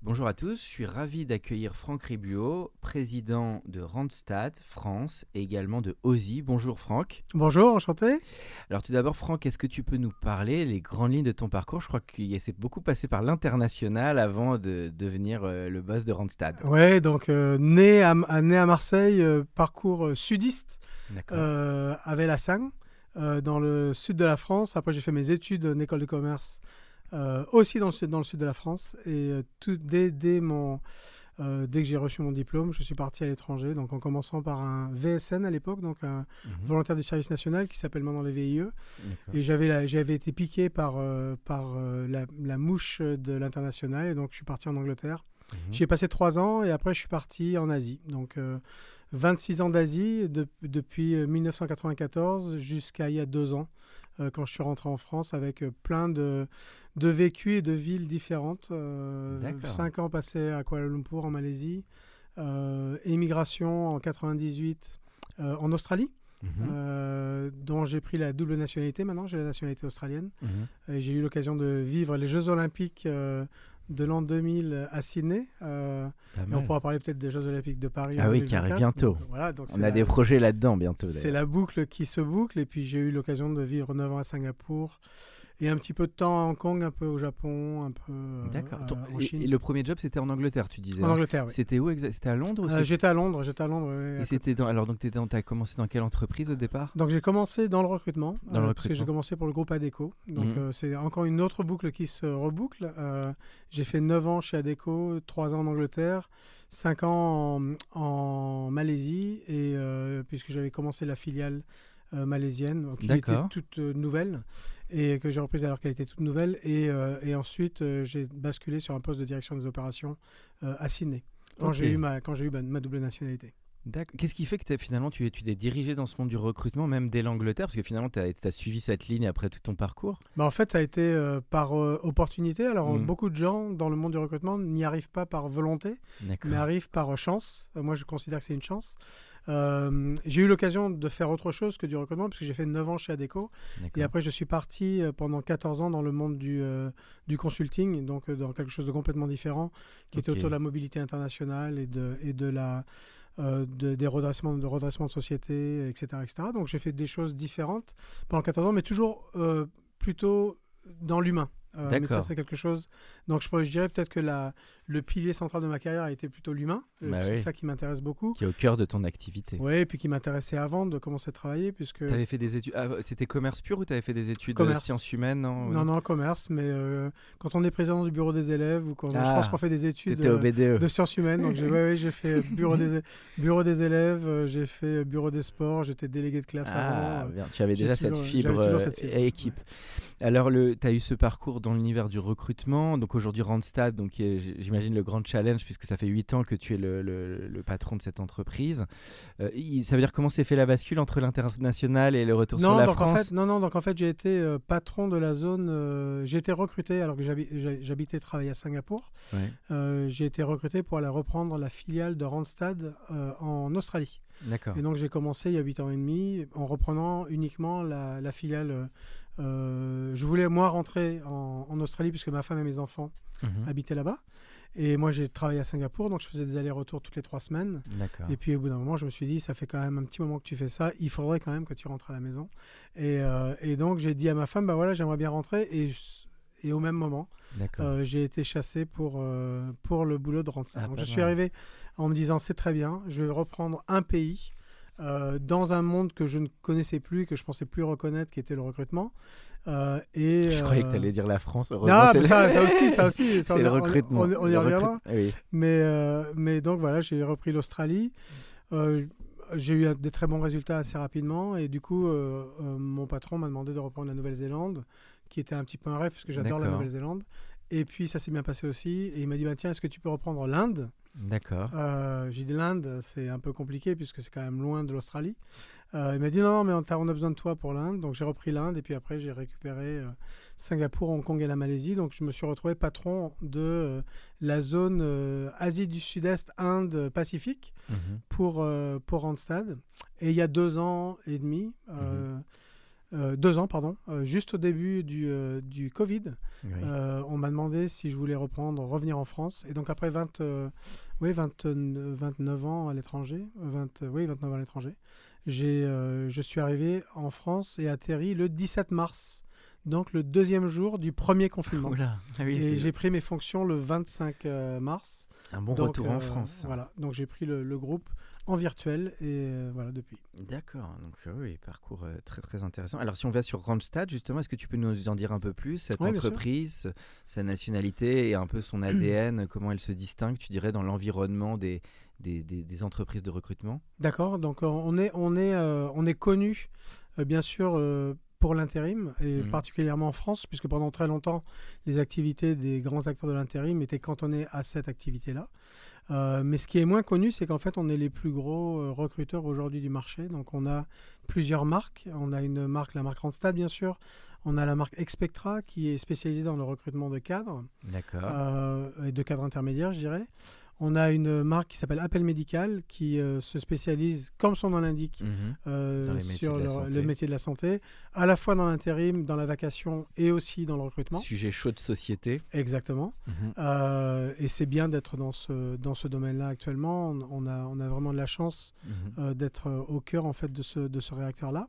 Bonjour à tous, je suis ravi d'accueillir Franck Ribuot, président de Randstad France et également de OSI. Bonjour Franck. Bonjour, enchanté. Alors tout d'abord Franck, est-ce que tu peux nous parler les grandes lignes de ton parcours? Je crois qu'il s'est beaucoup passé par l'international avant de devenir euh, le boss de Randstad. Ouais, donc euh, né, à, né à Marseille, euh, parcours sudiste à euh, dans le sud de la France. Après, j'ai fait mes études en école de commerce euh, aussi dans le, sud, dans le sud de la France. Et euh, tout, dès, dès, mon, euh, dès que j'ai reçu mon diplôme, je suis parti à l'étranger. Donc en commençant par un VSN à l'époque, donc un Mhm. volontaire du service national qui s'appelle maintenant les VIE. Et j'avais, été piqué par, euh, par euh, la, la mouche de l'international. Et donc je suis parti en Angleterre. Mhm. J'y ai passé trois ans et après je suis parti en Asie. Donc euh, 26 ans d'Asie de- depuis euh, 1994 jusqu'à il y a deux ans euh, quand je suis rentré en France avec euh, plein de, de vécus et de villes différentes. Euh, cinq ans passés à Kuala Lumpur en Malaisie. Émigration en 98 euh, en Australie, Mhm. euh, dont j'ai pris la double nationalité. Maintenant j'ai la nationalité australienne. Mhm. Et J'ai eu l'occasion de vivre les Jeux Olympiques euh, de l'an 2000 à Sydney. euh, et on pourra parler peut-être des Jeux Olympiques de Paris. Ah en oui, qui arrivent 2024. bientôt. Donc, voilà, donc On a la- des projets là-dedans bientôt. C'est la boucle qui se boucle. Et puis j'ai eu l'occasion de vivre 9 ans à Singapour. Et un petit peu de temps à Hong Kong, un peu au Japon, un peu euh, D'accord. euh, en Chine. Et, le premier job c'était en Angleterre, tu disais. En hein Angleterre, oui. C'était où exact C'était à Londres Euh, j'étais à Londres, j'étais à Londres. Et c'était dans... alors donc tu as commencé dans quelle entreprise au départ? Donc j'ai commencé dans le recrutement, Dans le euh, parce que j'ai recrutement. commencé pour le groupe Adeco. Donc Mhm. euh, c'est encore une autre boucle qui se reboucle. Euh, j'ai fait 9 ans chez Adeco, 3 ans en Angleterre, 5 ans en, en Malaisie, et euh, puisque j'avais commencé la filiale euh, malaisienne, qui était toute euh, nouvelle, et que j'ai reprise alors qu'elle était toute nouvelle. Et, euh, et ensuite euh, j'ai basculé sur un poste de direction des opérations euh, à Sydney, quand j'ai eu, ma, quand eu ma, ma double nationalité. Qu'est-ce qui fait que finalement tu, tu t'es dirigé dans ce monde du recrutement, même dès l'Angleterre? Parce que finalement tu as, suivi cette ligne après tout ton parcours. Bah, en fait, ça a été euh, par euh, opportunité. Alors, euh, Mm. beaucoup de gens dans le monde du recrutement n'y arrivent pas par volonté, mais arrivent par euh, chance. Moi, je considère que c'est une chance. Euh, j'ai eu l'occasion de faire autre chose que du recrutement, parce que j'ai fait 9 ans chez Adeco. Et après, je suis parti euh, pendant 14 ans dans le monde du, euh, du consulting, donc dans quelque chose de complètement différent, qui était autour de la mobilité internationale et de, et de la... euh, de- des redressements de redressement de société, etc., etc. Donc j'ai fait des choses différentes pendant 14 ans, mais toujours plutôt dans l'humain. Euh, mais ça, D'accord. c'est quelque chose. Donc, je, je dirais peut-être que la, le pilier central de ma carrière a été plutôt l'humain. Euh, Bah c'est oui. ça qui m'intéresse beaucoup. Qui est au cœur de ton activité. Oui, et puis qui m'intéressait avant de commencer à travailler, puisque. Tu avais fait des études. ah, C'était commerce pur ou tu avais fait des études de Commerce. sciences humaines Non, Non, non, commerce, mais euh, quand on est président du bureau des élèves, ou quand je Ah, pense qu'on fait des études au euh, BDE. de sciences humaines, donc j'ai ouais, ouais, j'ai fait bureau des, bureau des élèves, euh, j'ai fait bureau des sports, j'étais délégué de classe Ah, avant. euh, bien. Tu avais déjà toujours- cette fibre, toujours euh, cette fibre, équipe. Alors, tu as eu ce parcours dans l'univers du recrutement. Donc, aujourd'hui, Randstad, donc, qui est, j- j'imagine, le grand challenge, puisque ça fait 8 ans que tu es le, le- le patron de cette entreprise. Euh, ça veut dire comment s'est fait la bascule entre l'international et le retour sur Non, la donc en France fait, non, non, donc en fait, j'ai été euh, patron de la zone. euh, j'ai été recruté alors que j'habi- j'ha- j'habitais travailler à Singapour. Ouais. J'ai été recruté pour aller reprendre la filiale de Randstad en Australie. D'accord. Et donc j'ai commencé il y a 8 ans et demi en reprenant uniquement la, la filiale. Euh, je voulais moi rentrer en, en Australie puisque ma femme et mes enfants Mhm. habitaient là-bas. Et moi j'ai travaillé à Singapour, donc je faisais des allers-retours toutes les trois semaines. Et puis au bout d'un moment, je me suis dit, ça fait quand même un petit moment que tu fais ça, il faudrait quand même que tu rentres à la maison. Et, euh, et donc j'ai dit à ma femme, bah voilà, j'aimerais bien rentrer. Et, au même moment, euh, j'ai été chassé pour, euh, pour le boulot de Randstad. Ah, donc je suis arrivé en me disant, c'est très bien, je vais reprendre un pays euh, dans un monde que je ne connaissais plus, que je pensais plus reconnaître, qui était le recrutement. Euh, et, Je croyais que euh, tu allais dire la France. le- ça, ça aussi, ça aussi. ça, c'est on- le recrutement. On, on y reviendra. Oui. Mais, mais donc voilà, j'ai repris l'Australie. J'ai eu des très bons résultats assez rapidement et du coup, mon patron m'a demandé de reprendre la Nouvelle-Zélande, qui était un petit peu un rêve parce que j'adore la. Nouvelle-Zélande. Et puis ça s'est bien passé aussi. Et il m'a dit bah, tiens, est-ce que tu peux reprendre l'Inde? D'accord. euh, J'ai dit l'Inde, c'est un peu compliqué puisque c'est quand même loin de l'Australie. Euh, il m'a dit non, non, mais on, a besoin de toi pour l'Inde. Donc j'ai repris l'Inde et puis après j'ai récupéré euh, Singapour, Hong Kong et la Malaisie. Donc je me suis retrouvé patron de la zone Asie du Sud-Est, Inde, Pacifique Mhm. pour, pour Randstad. Et il y a deux ans et demi, euh, euh, deux ans, pardon, euh, juste au début du, euh, du Covid, Oui. on m'a demandé si je voulais reprendre, revenir en France. Et donc après 20, euh, oui, 20, euh, 29 ans à l'étranger, euh, 20, euh, oui, 29 ans à l'étranger, j'ai, je suis arrivé en France et atterri le 17 mars, donc le deuxième jour du premier confinement. Oula. Ah oui, et j'ai pris mes fonctions le 25 euh, mars. un bon Donc, retour en France. Voilà, donc j'ai pris le, le groupe en virtuel et euh, voilà depuis. D'accord, donc euh, oui, parcours euh, très très intéressant. Alors si on va sur Randstad, justement, est-ce que tu peux nous en dire un peu plus Cette Oui, entreprise, sa nationalité et un peu son ADN, comment elle se distingue, tu dirais, dans l'environnement des, des, des- des entreprises de recrutement? D'accord, donc on est, on est, euh, on est connu bien sûr pour l'intérim et Mhm. particulièrement en France puisque pendant très longtemps les activités des grands acteurs de l'intérim étaient cantonnées à cette activité-là. Euh, mais ce qui est moins connu, c'est qu'en fait, on est les plus gros euh, recruteurs aujourd'hui du marché. Donc, on a plusieurs marques. On a une marque, la marque Randstad, bien sûr. On a la marque Expectra, qui est spécialisée dans le recrutement de cadres. D'accord. euh, et de cadres intermédiaires, je dirais. On a une marque qui s'appelle Appel Médical qui euh, se spécialise, comme son nom l'indique, Mhm. euh, sur le, métier de la santé, à la fois dans l'intérim, dans la vacation et aussi dans le recrutement. Sujet chaud de société. Exactement. Mhm. Euh, et c'est bien d'être dans ce, dans ce domaine-là actuellement. On, on a, on a vraiment de la chance Mhm. d'être au cœur en fait, de ce, de ce réacteur-là.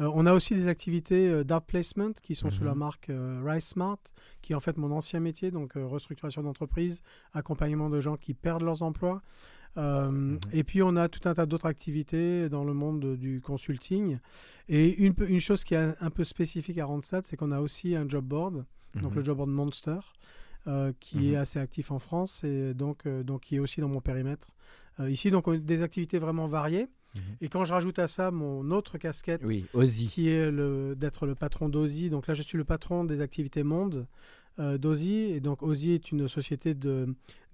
Euh, on a aussi des activités euh, d'art placement qui sont sous Mhm. la marque euh, Rise Smart, qui est en fait mon ancien métier, donc euh, restructuration d'entreprise, accompagnement de gens qui perdent leurs emplois. Mhm. Et puis on a tout un tas d'autres activités dans le monde de- du consulting. Et une, chose qui est un, peu spécifique à Randstad, c'est qu'on a aussi un job board, donc Mhm. le job board Monster, qui Mhm. est assez actif en France et donc, donc qui est aussi dans mon périmètre. Ici, donc on a des activités vraiment variées. Et quand je rajoute à ça mon autre casquette, Oui, Ozzy. qui est d'être le patron d'Ozi. Donc là, je suis le patron des activités monde euh. Et donc, Ozi est une société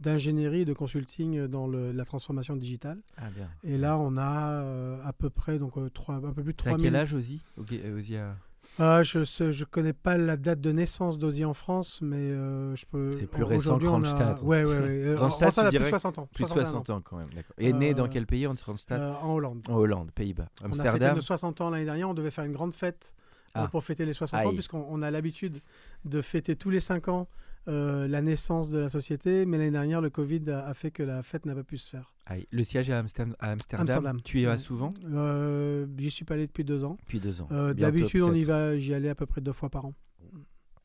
d'ingénierie et de consulting dans le- la transformation digitale. Ah bien. Et là, on a euh, à peu près donc, euh, trois, un peu plus de C'est à 3000. quel âge Ozzy? Ok, euh, Ozzy a- Ah, Je ne connais pas la date de naissance d'Ozi en France, mais euh, je peux. C'est plus récent que on a- Randstad. Ouais, ouais, ouais. Euh, Randstad, Randstad a plus de dirais 60 ans. Plus de 61 60 ans quand même, d'accord. Et né dans Euh, quel pays, Randstad Euh, en Hollande. En Hollande, Pays-Bas. On a Amsterdam nos 60 ans l'année dernière. On devait faire une grande fête Ah. pour fêter les 60 ans, puisqu'on on a l'habitude de fêter tous les 5 ans la naissance de la société. Mais l'année dernière, le Covid a, a fait que la fête n'a pas pu se faire. Aïe. Le siège est à Amsterdam. à Amsterdam. Amsterdam. Tu y vas souvent euh, J'y suis pas allé depuis deux ans. Depuis deux ans. Euh, D'habitude, on y va, j'y allais à peu près deux fois par an.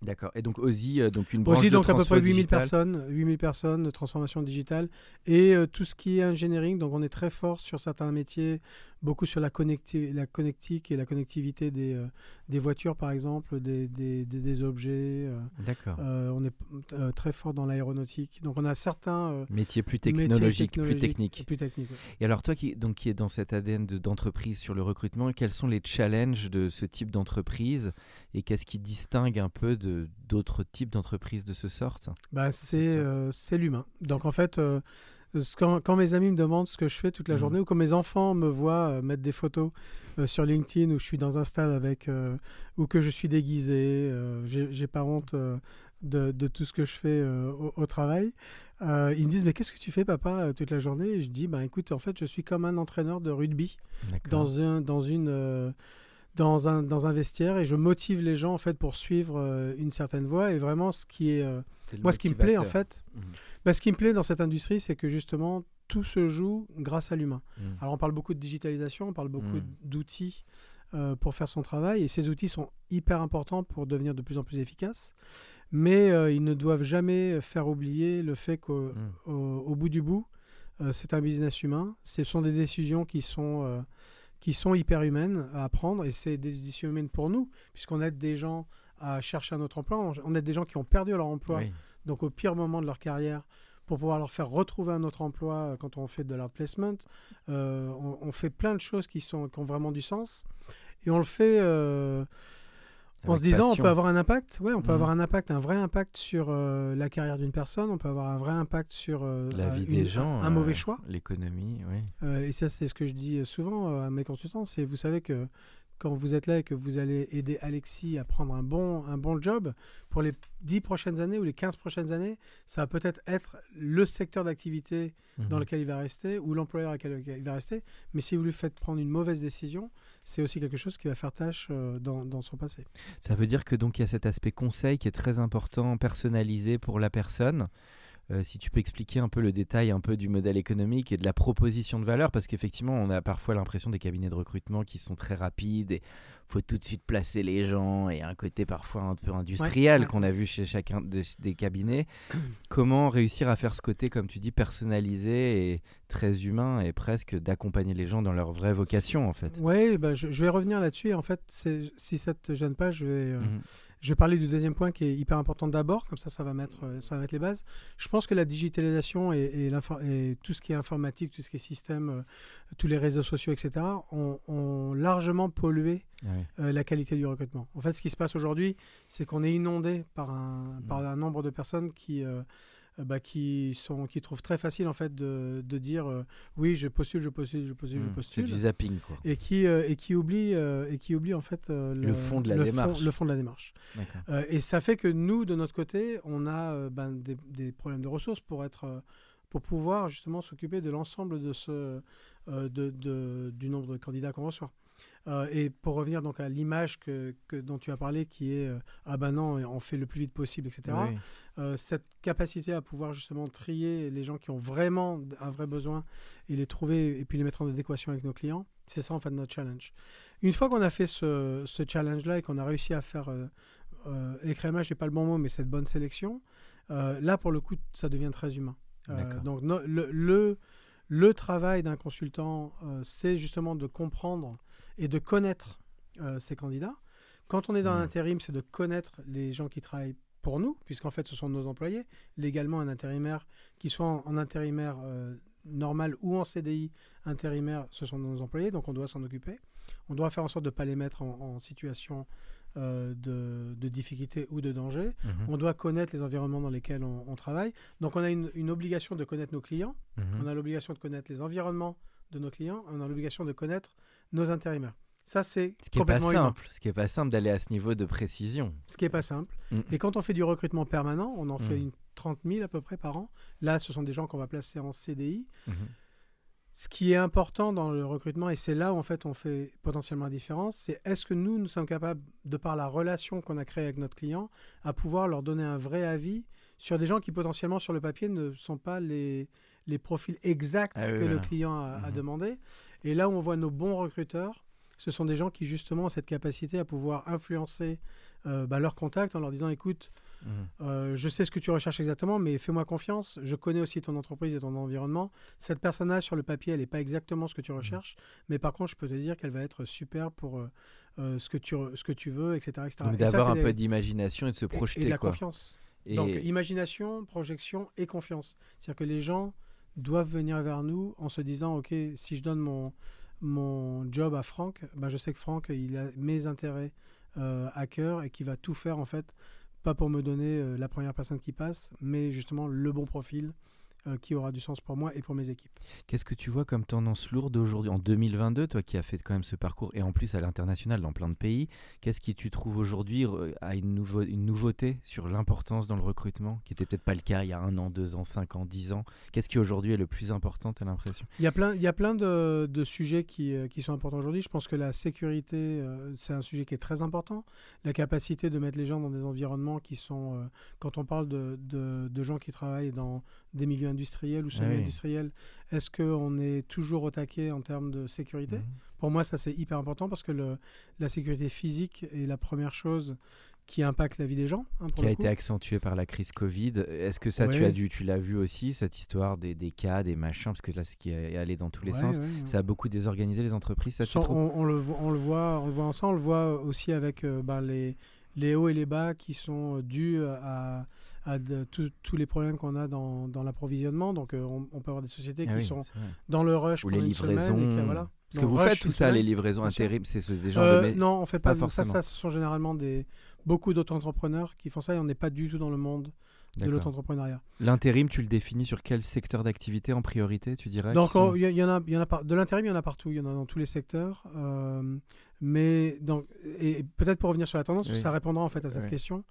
D'accord. Et donc Ozzy, euh, donc une branche de donc à peu près 8000 digital. personnes, 8000 personnes de transformation digitale et euh, tout ce qui est engineering. Donc, on est très fort sur certains métiers, beaucoup sur la, connecti la connectique et la connectivité des, euh, des voitures, par exemple, des, des, des- des objets. euh, D'accord. euh, on est très fort dans l'aéronautique. Donc, on a certains Métier plus métiers plus technologiques. Plus techniques, ouais. Et alors toi qui, donc, qui est dans cet ADN de- d'entreprise sur le recrutement, quels sont les challenges de ce type d'entreprise et qu'est-ce qui distingue un peu de d'autres types d'entreprises de ce sorte Bah, C'est l'humain. Donc en fait, quand, quand mes amis me demandent ce que je fais toute la Mhm. journée ou quand mes enfants me voient euh, mettre des photos euh, sur LinkedIn où je suis dans un stade avec euh, ou que je suis déguisé, j'ai pas honte de, de tout ce que je fais au, au travail. Euh, ils me disent mais qu'est-ce que tu fais papa toute la journée? Et je dis bah écoute en fait je suis comme un entraîneur de rugby dans un dans une euh, dans un dans un vestiaire et je motive les gens en fait pour suivre euh, une certaine voie et vraiment ce qui est moi, ce qui me plaît, en fait, Mhm. Bah, ce qui me plaît dans cette industrie, c'est que justement, tout se joue grâce à l'humain. Mhm. Alors, on parle beaucoup de digitalisation, on parle beaucoup Mhm. d'outils euh, pour faire son travail, et ces outils sont hyper importants pour devenir de plus en plus efficaces. Mais euh, ils ne doivent jamais faire oublier le fait qu'au au- au bout du bout, euh, c'est un business humain. Ce sont des décisions qui sont qui sont hyper humaines à apprendre et c'est des éditions humaines pour nous, puisqu'on aide des gens à chercher un autre emploi, on, on aide des gens qui ont perdu leur emploi, Oui. Donc au pire moment de leur carrière, pour pouvoir leur faire retrouver un autre emploi euh, quand on fait de l'art placement. Euh, on, on fait plein de choses qui, sont, qui ont vraiment du sens. Et on le fait euh, en se disant, passion. on peut avoir un impact. Ouais, on peut Mhm. avoir un impact, un vrai impact sur euh, la carrière d'une personne. On peut avoir un vrai impact sur la vie une- des gens, un, mauvais choix. l'économie, oui. Et ça, c'est ce que je dis souvent à mes consultants. C'est, vous savez que quand vous êtes là et que vous allez aider Alexis à prendre un bon, un bon job, pour les 10 prochaines années ou les 15 prochaines années, ça va peut-être être le secteur d'activité dans Mhm. lequel il va rester ou l'employeur avec lequel il va rester. Mais si vous lui faites prendre une mauvaise décision, c'est aussi quelque chose qui va faire tâche euh, dans, dans son passé. Ça veut dire que donc il y a cet aspect conseil qui est très important, personnalisé pour la personne. Euh, si tu peux expliquer un peu le détail un peu du modèle économique et de la proposition de valeur, parce qu'effectivement, on a parfois l'impression des cabinets de recrutement qui sont très rapides et faut tout de suite placer les gens et un côté parfois un peu industriel ouais. qu'on a vu chez chacun de- des cabinets. Comment réussir à faire ce côté, comme tu dis, personnalisé et très humain et presque d'accompagner les gens dans leur vraie vocation en fait? Oui, ben, je, je vais revenir là-dessus. En fait, si ça te gêne pas, je vais, euh, Mhm. Je vais parler du deuxième point qui est hyper important d'abord. Comme ça, ça va, mettre, euh, ça va mettre les bases. Je pense que la digitalisation et, et, l'infor- et tout ce qui est informatique, tout ce qui est système, euh, tous les réseaux sociaux, etc., ont, ont largement pollué Ah oui. euh, la qualité du recrutement. En fait, ce qui se passe aujourd'hui, c'est qu'on est inondé par un, par un nombre de personnes qui, euh, bah, qui, sont, qui trouvent très facile en fait, de, de dire euh, oui, je postule, je postule, je postule, je. C'est postule. du zapping quoi. Et qui, euh, et qui oublie, euh, et qui oublie en fait euh, Le fond de la le démarche. Fond, le fond de la démarche. Euh, et ça fait que nous, de notre côté, on a euh, ben, des, des problèmes de ressources pour être, euh, pour pouvoir justement s'occuper de l'ensemble de ce, euh, de, de- du nombre de candidats qu'on reçoit. Euh, et pour revenir donc à l'image que, que- dont tu as parlé, qui est euh, ah ben non, on fait le plus vite possible, etc. Oui. Euh, cette capacité à pouvoir justement trier les gens qui ont vraiment un vrai besoin et les trouver et puis les mettre en adéquation avec nos clients, c'est ça en fait notre challenge. Une fois qu'on a fait ce, ce challenge-là et qu'on a réussi à faire euh, l'écrémage, n'est pas le bon mot, mais cette bonne sélection, là pour le coup, ça devient très humain. Donc no- le, le, le travail d'un consultant, c'est justement de comprendre et de connaître euh, ses candidats. Quand on est dans Mhm. l'intérim, c'est de connaître les gens qui travaillent pour nous, puisqu'en fait, ce sont nos employés. Légalement, un intérimaire, qui soit en, en intérimaire euh, normal ou en CDI intérimaire, ce sont nos employés, donc on doit s'en occuper. On doit faire en sorte de ne pas les mettre en, en situation euh, de, de difficulté ou de danger. Mhm. On doit connaître les environnements dans lesquels on, on travaille. Donc on a une, une obligation de connaître nos clients, Mhm. on a l'obligation de connaître les environnements de nos clients, on a l'obligation de connaître nos intérimaires. Ça, c'est Ce qui est pas complètement humain. simple, ce qui est pas simple d'aller à ce niveau de précision. Ce qui n'est pas simple. Mm. Et quand on fait du recrutement permanent, on en fait Mm. une 30 000 à peu près par an. Là, ce sont des gens qu'on va placer en CDI. Mhm. Ce qui est important dans le recrutement, et c'est là où en fait on fait potentiellement la différence, c'est est-ce que nous, nous sommes capables, de par la relation qu'on a créée avec notre client, à pouvoir leur donner un vrai avis sur des gens qui potentiellement sur le papier ne sont pas les, les profils exacts Ah oui, que le client a, a Mhm. demandé. Et là où on voit nos bons recruteurs, ce sont des gens qui justement ont cette capacité à pouvoir influencer euh, bah, leurs contacts en leur disant écoute, Mhm. euh, je sais ce que tu recherches exactement, mais fais-moi confiance. Je connais aussi ton entreprise et ton environnement. Cette personne-là, sur le papier, elle n'est pas exactement ce que tu Mhm. recherches, mais par contre, je peux te dire qu'elle va être super pour euh, ce, que tu, ce que tu veux, etc. etc. Donc Et d'avoir un des- peu d'imagination et de se et- projeter Et de la quoi. confiance. Et Donc, imagination, projection et confiance. C'est-à-dire que les gens doivent venir vers nous en se disant, OK, si je donne mon, mon job à Franck, ben je sais que Franck, il a mes intérêts euh, à cœur et qu'il va tout faire, en fait, pas pour me donner euh, la première personne qui passe, mais justement le bon profil euh, qui aura du sens pour moi et pour mes équipes. Qu'est-ce que tu vois comme tendance lourde aujourd'hui en 2022, toi qui as fait quand même ce parcours et en plus à l'international dans plein de pays, qu'est-ce qui tu trouves aujourd'hui euh, a une, nouveau- une nouveauté sur l'importance dans le recrutement qui n'était peut-être pas le cas il y a un an, deux ans, cinq ans, dix ans? Qu'est-ce qui aujourd'hui est le plus important, t'as l'impression? Il y a plein, il y a plein de, de sujets qui, euh, qui sont importants aujourd'hui. Je pense que la sécurité, euh, c'est un sujet qui est très important. La capacité de mettre les gens dans des environnements qui sont, euh, quand on parle de, de, de gens qui travaillent dans des milieux industriels ou Ah oui. semi-industriels, est-ce qu'on est toujours au taquet en termes de sécurité? Mhm. Pour moi, ça c'est hyper important parce que le, la sécurité physique est la première chose qui impacte la vie des gens. hein, pour qui a coup. été accentué par la crise Covid. Est-ce que ça, tu as dû, tu l'as vu aussi, cette histoire des, des cas, des machins, parce que là, ce qui est allé dans tous les Ouais, sens, ouais, ça a beaucoup désorganisé les entreprises, ça, Sans- on, on le, vo- on le voit, on le voit ensemble, on le voit aussi avec euh, ben, les, les hauts et les bas qui sont euh, dus à, à de- tous- tous les problèmes qu'on a dans, dans l'approvisionnement. Donc, euh, on, on peut avoir des sociétés Ah qui oui, sont dans le rush Ou pendant les une semaine et livraisons. que, voilà. Parce que vous rush, faites tout ça, semaine. les livraisons intérim, c'est ce- des genres Euh, de. non, on fait pas forcément. ça. Ce sont généralement des beaucoup d'auto-entrepreneurs qui font ça et on n'est pas du tout dans le monde de l'auto-entrepreneuriat. L'intérim, tu le définis sur quel secteur d'activité en priorité, tu dirais Donc, sont- y, en a, il y en a par- de l'intérim, il y en a partout, il y en a dans tous les secteurs. euh, mais donc, et peut-être pour revenir sur la tendance, Oui. ça répondra en fait à cette Oui. question.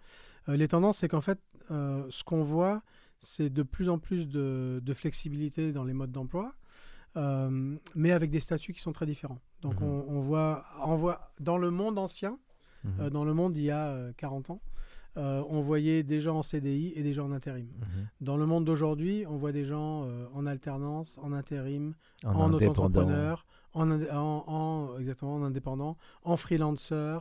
Euh, les tendances, c'est qu'en fait, euh, ce qu'on voit, c'est de plus en plus de, de flexibilité dans les modes d'emploi, euh, mais avec des statuts qui sont très différents. Donc, Mhm. on, on voit, on voit dans le monde ancien, Mhm. dans le monde il y a euh, 40 ans, euh, on voyait des gens en CDI et des gens en intérim. Mhm. Dans le monde d'aujourd'hui, on voit des gens euh, en alternance, en intérim, En, en, auto-entrepreneur, en, indé- en- en- exactement, en indépendant, en freelancer,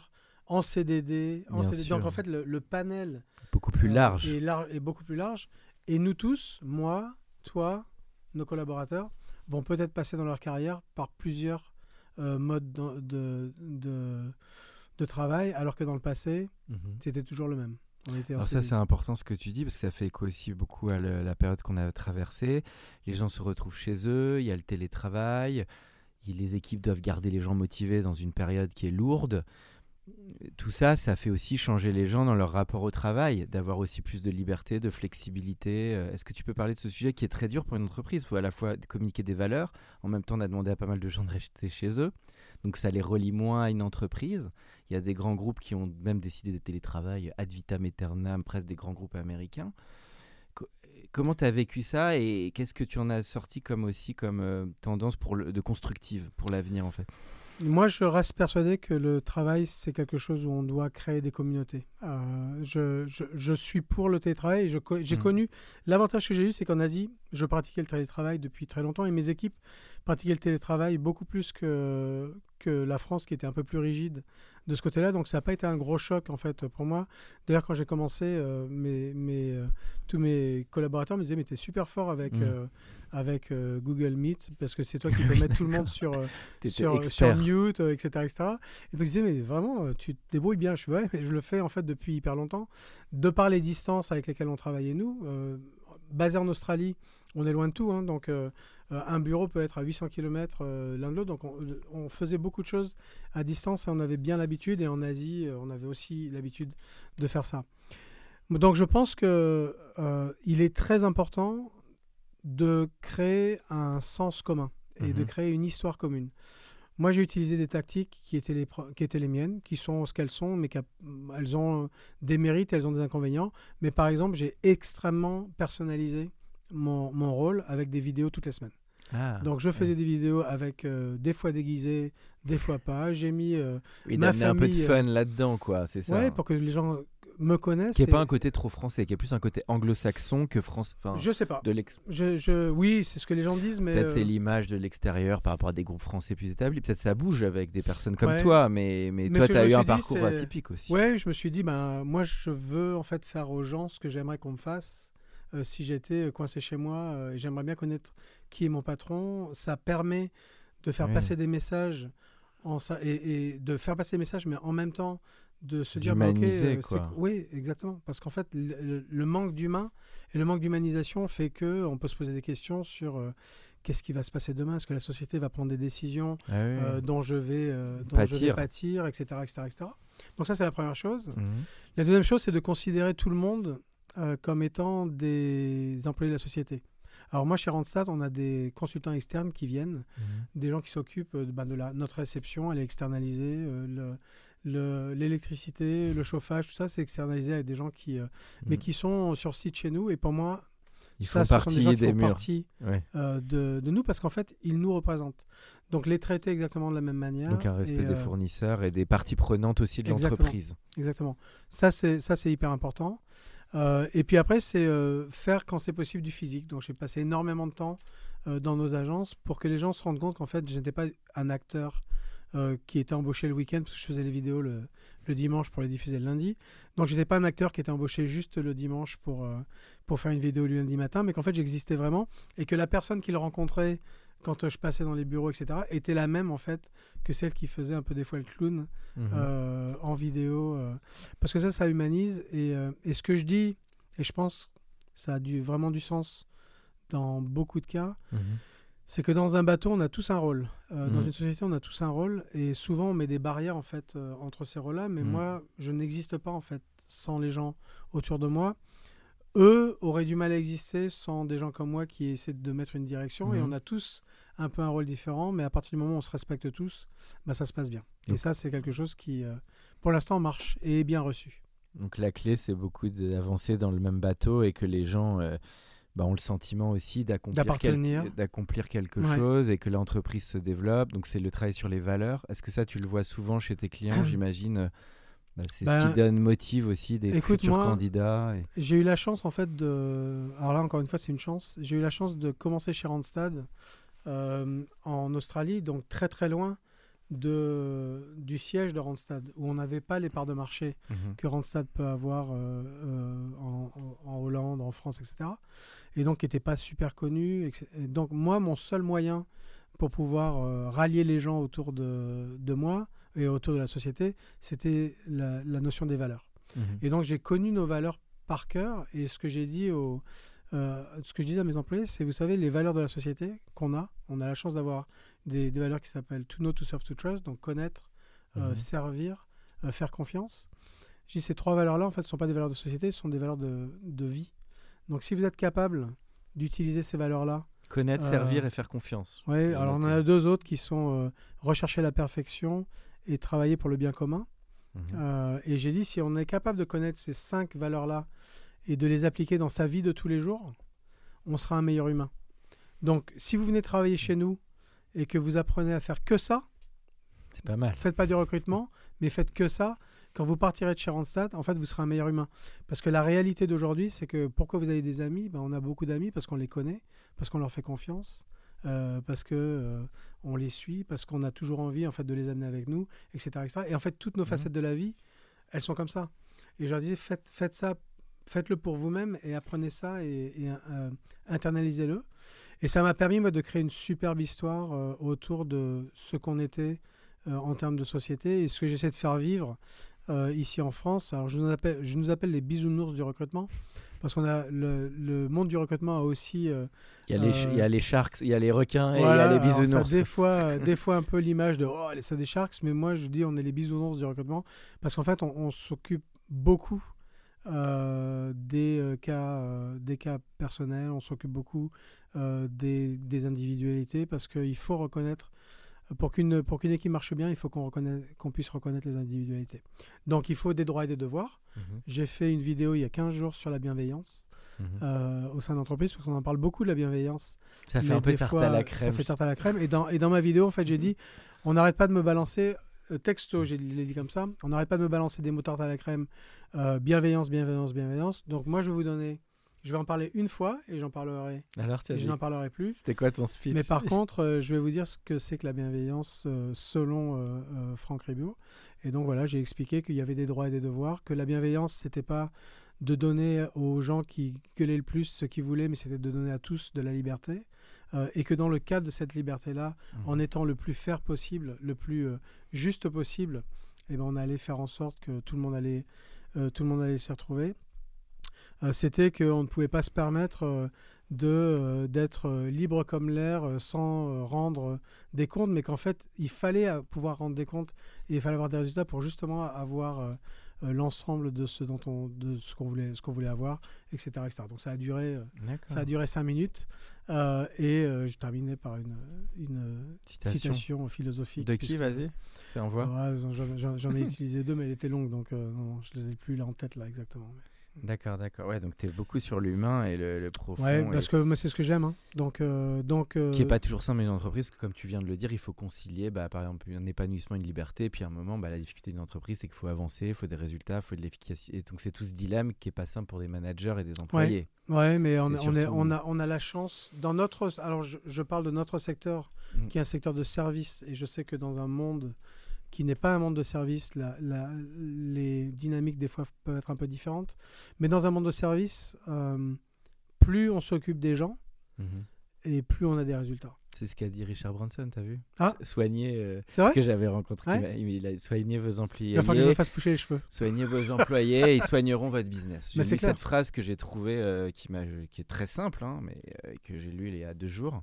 en CDD. En. Donc en fait, le, le panel Beaucoup plus euh, large. est, lar- est beaucoup plus large. Et nous tous, moi, toi, nos collaborateurs, vont peut-être passer dans leur carrière par plusieurs euh, modes de, de, de travail, alors que dans le passé, Mhm. c'était toujours le même. On était en Alors ça c'est important ce que tu dis parce que ça fait écho aussi beaucoup à le- la période qu'on a traversée. Les gens se retrouvent chez eux, il y a le télétravail, il- les équipes doivent garder les gens motivés dans une période qui est lourde. Tout ça, ça fait aussi changer les gens dans leur rapport au travail, d'avoir aussi plus de liberté, de flexibilité. Euh, Est-ce que tu peux parler de ce sujet qui est très dur pour une entreprise? Il faut à la fois communiquer des valeurs, en même temps on a demandé à pas mal de gens de rester chez eux, donc ça les relie moins à une entreprise. Il y a des grands groupes qui ont même décidé de télétravail ad vitam aeternam, presque des grands groupes américains. Co- comment tu as vécu ça et qu'est-ce que tu en as sorti comme aussi comme euh, tendance pour le, de constructive pour l'avenir en fait? Moi, je reste persuadé que le travail, c'est quelque chose où on doit créer des communautés. Euh, je, je- je suis pour le télétravail. co- J'ai Mhm. connu. L'avantage que j'ai eu, c'est qu'en Asie, je pratiquais le télétravail depuis très longtemps et mes équipes pratiquaient le télétravail beaucoup plus que, que la France, qui était un peu plus rigide de ce côté-là. Donc, ça n'a pas été un gros choc, en fait, pour moi. D'ailleurs, quand j'ai commencé, euh, mes, mes, euh, tous mes collaborateurs me disaient Mais tu es super fort avec. Mhm. euh, avec Google Meet parce que c'est toi qui peux mettre tout le monde sur, sur, mute, etc., etc. Et donc je disais, mais vraiment, tu te débrouilles bien. Je suis ouais, mais je le fais en fait depuis hyper longtemps. De par les distances avec lesquelles on travaillait nous, basé en Australie, on est loin de tout. hein, donc un bureau peut être à 800 km l'un de l'autre. Donc on, on faisait beaucoup de choses à distance et on avait bien l'habitude. Et en Asie, euh, on avait aussi l'habitude de faire ça. Donc je pense que euh, il est très important de créer un sens commun et de Mhm. créer une histoire commune. Moi, j'ai utilisé des tactiques qui étaient les, qui étaient les miennes, qui sont ce qu'elles sont, mais qu'elles ont des mérites, elles ont des inconvénients. Mais par exemple, j'ai extrêmement personnalisé mon, mon rôle avec des vidéos toutes les semaines. Ah, Donc, je faisais des vidéos avec euh, des fois déguisées, des fois pas. J'ai mis. euh, oui, ma d'amener un peu de famille, fun là-dedans quoi, c'est ça. ouais, pour que les gens me connaissent. Qui est et- pas un côté trop français, qui est plus un côté anglo-saxon que France. Enfin, Je sais pas. de l'ex- Je, je- oui, c'est ce que les gens disent, mais. Peut-être euh, c'est l'image de l'extérieur par rapport à des groupes français plus établis. Peut-être ça bouge avec des personnes comme Ouais. toi, mais, mais, Mais toi, tu as eu un dit, parcours c'est- atypique aussi. Ouais, je me suis dit, ben, moi, je veux en fait faire aux gens ce que j'aimerais qu'on me fasse euh, si j'étais coincé chez moi. euh, et j'aimerais bien connaître qui est mon patron. Ça permet de faire passer des messages en et, et de faire passer des messages, mais en même temps de se dire, ben, ok, euh, c'est quoi. oui, exactement. Parce qu'en fait, le, manque d'humain et le manque d'humanisation fait que on peut se poser des questions sur euh, qu'est-ce qui va se passer demain? Est-ce que la société va prendre des décisions Ah oui. euh, dont je vais, euh, dont je vais Pâtir. etc., etc., etc. Donc ça, c'est la première chose. Mhm. La deuxième chose, c'est de considérer tout le monde euh, comme étant des employés de la société. Alors moi, chez Randstad, on a des consultants externes qui viennent, Mhm. des gens qui s'occupent euh, bah, de la, notre réception, elle est externalisée, euh, le- le- l'électricité, le, chauffage, tout ça, c'est externalisé avec des gens qui, euh, mais Mhm. qui sont sur site chez nous. Et pour moi, Ils ça, font ce sont partie des gens qui des font murs. partie Ouais. euh, de, de nous parce qu'en fait, ils nous représentent. Donc les traiter exactement de la même manière. Donc un respect et, des fournisseurs et des parties prenantes aussi de Exactement. l'entreprise. Exactement. Ça, c'est ça, c'est hyper important. Euh, et puis après, c'est euh, faire quand c'est possible du physique. Donc, j'ai passé énormément de temps euh, dans nos agences pour que les gens se rendent compte qu'en fait, je n'étais pas un acteur qui était embauché le week-end parce que je faisais les vidéos le, dimanche pour les diffuser le lundi. Donc j'étais pas un acteur qui était embauché juste le dimanche pour, pour faire une vidéo le lundi matin, mais qu'en fait j'existais vraiment et que la personne qui le rencontrait quand euh, je passais dans les bureaux, etc., était la même en fait que celle qui faisait un peu des fois le clown Mhm. euh, en vidéo. euh, parce que ça, ça humanise. Et, euh, et ce que je dis, et je pense ça a du, vraiment du sens dans beaucoup de cas, Mhm. c'est que dans un bateau, on a tous un rôle. Dans Mhm. une société, on a tous un rôle. Et souvent, on met des barrières en fait entre ces rôles-là. Mais moi, je n'existe pas en fait sans les gens autour de moi. Eux auraient du mal à exister sans des gens comme moi qui essaient de mettre une direction. Et Mhm. on a tous un peu un rôle différent. Mais à partir du moment où on se respecte tous, bah, ça se passe bien. Et ça, c'est quelque chose qui, euh, pour l'instant, marche et est bien reçu. Donc la clé, c'est beaucoup d'avancer dans le même bateau et que les gens euh, bah, ont le sentiment aussi d'accomplir quelque, d'accomplir quelque Ouais. chose et que l'entreprise se développe. Donc c'est le travail sur les valeurs. Est-ce que ça, tu le vois souvent chez tes clients J'imagine. Bah, c'est ce Ben, qui donne motive aussi des écoute, futurs moi, candidats. et- J'ai eu la chance, en fait, de. Alors là, encore une fois, c'est une chance. J'ai eu la chance de commencer chez Randstad euh, en Australie, donc très très loin de, du siège de Randstad, où on n'avait pas les parts de marché Mhm. que Randstad peut avoir euh, euh, en, Hollande, en France, etc. Et donc, qui n'était pas super connu. Et donc, moi, mon seul moyen pour pouvoir rallier les gens autour de, de moi et autour de la société, c'était la, la notion des valeurs. Mhm. Et donc j'ai connu nos valeurs par cœur. Et ce que j'ai dit au, euh, ce que je disais à mes employés, c'est vous savez les valeurs de la société qu'on a. On a la chance d'avoir des, des valeurs qui s'appellent to know, to serve, to trust, donc connaître, euh, Mhm. servir, euh, faire confiance. Je dis ces trois valeurs-là en fait ne sont pas des valeurs de société, ce sont des valeurs de, de vie. Donc si vous êtes capable d'utiliser ces valeurs-là, Connaître, servir et faire confiance. Bien alors on en a deux autres qui sont rechercher la perfection et travailler pour le bien commun. Mhm. Euh, et j'ai dit, si on est capable de connaître ces cinq valeurs-là et de les appliquer dans sa vie de tous les jours, on sera un meilleur humain. Donc, si vous venez travailler chez nous et que vous apprenez à faire que ça, C'est pas mal. faites pas du recrutement, mais faites que ça, quand vous partirez de chez Randstad, en fait, vous serez un meilleur humain. Parce que la réalité d'aujourd'hui, c'est que pourquoi vous avez des amis? Ben, On a beaucoup d'amis parce qu'on les connaît, parce qu'on leur fait confiance, euh, parce que euh, on les suit, parce qu'on a toujours envie en fait de les amener avec nous, etc. etc. Et en fait, toutes nos Mhm. facettes de la vie, elles sont comme ça. Et je leur disais, faites, faites ça, faites-le pour vous-même et apprenez ça et, et, euh, internalisez-le. Et ça m'a permis, moi, de créer une superbe histoire autour de ce qu'on était en termes de société et ce que j'essaie de faire vivre ici en France. Alors, je nous appelle, je nous appelle les bisounours du recrutement parce qu'on a le, le monde du recrutement a aussi euh, Il y, a les, Euh, il y a les sharks, il y a les requins et il y a les alors ça, bisounours. des fois, des fois un peu l'image de oh, c'est des sharks, mais moi je dis on est les bisounours du recrutement parce qu'en fait on, on s'occupe beaucoup euh, des cas, des cas personnels, on s'occupe beaucoup des, des individualités parce qu'il faut reconnaître pour qu'une pour qu'une équipe marche bien, il faut qu'on puisse reconnaître les individualités. Donc il faut des droits et des devoirs. Mhm. J'ai fait une vidéo il y a 15 jours sur la bienveillance Mhm. euh, au sein d'entreprise parce qu'on en parle beaucoup de la bienveillance Ça fait un peu tarte fois, à la crème. Ça fait tarte à la crème. Et dans, et dans ma vidéo, en fait, j'ai dit on n'arrête pas de me balancer, euh, texto, j'ai dit comme ça, on n'arrête pas de me balancer des mots tarte à la crème, euh, bienveillance, bienveillance, bienveillance. Donc, moi, je vais vous donner, je vais en parler une fois et j'en parlerai, Alors, tu as et je n'en parlerai plus. C'était quoi ton speech? Mais par contre, euh, je vais vous dire ce que c'est que la bienveillance euh, selon euh, Franck Ribot. Et donc voilà, j'ai expliqué qu'il y avait des droits et des devoirs, que la bienveillance, c'était pas de donner aux gens qui gueulaient le plus ce qu'ils voulaient, mais c'était de donner à tous de la liberté. Euh, et que dans le cadre de cette liberté-là, Mhm. en étant le plus fair possible, le plus euh, juste possible, eh ben, on allait faire en sorte que tout le monde allait, euh, tout le monde allait s'y retrouver. Euh, C'était qu'on ne pouvait pas se permettre euh, de euh, d'être libre comme l'air sans rendre des comptes, mais qu'en fait, il fallait pouvoir rendre des comptes et il fallait avoir des résultats pour justement avoir l'ensemble de ce dont on, de ce qu'on voulait, ce qu'on voulait avoir, etc., etc. Donc ça a duré, ça a duré cinq minutes euh, et euh, je terminais par une, une Citation. citation philosophique. De qui, vas-y C'est en voix? Ouais, j'en- j'en- J'en ai utilisé deux, mais elle était longue, donc euh, non, je les ai plus là en tête là exactement. mais- D'accord, d'accord. Ouais, donc tu es beaucoup sur l'humain et le, le profond. Ouais, et- parce que moi, c'est ce que j'aime. hein. Donc, euh, donc euh, Qui n'est pas toujours simple dans une entreprise, parce que comme tu viens de le dire, il faut concilier, bah, par exemple, un épanouissement, une liberté, et puis à un moment, bah, la difficulté d'une entreprise, c'est qu'il faut avancer, il faut des résultats, il faut de l'efficacité. Et donc c'est tout ce dilemme qui est pas simple pour des managers et des employés. Ouais, mais on, on est, surtout- on, a, on a la chance, dans notre, alors je, je parle de notre secteur, Mm. qui est un secteur de service, et je sais que dans un monde qui n'est pas un monde de service, la- la- les dynamiques des fois peuvent être un peu différentes, mais dans un monde de service, euh, plus on s'occupe des gens, Mhm. et plus on a des résultats. C'est ce qu'a dit Richard Branson, t'as vu? Ah. Soigner, euh, C'est vrai? que j'avais rencontré, Ouais. il, a soigné vos employés, Il va falloir que je me fasse pousser les cheveux. soignez vos employés et ils soigneront votre business. J'ai lu c'est clair. cette phrase que j'ai trouvée, euh, qui, est très simple, hein, mais que j'ai lue il y a deux jours,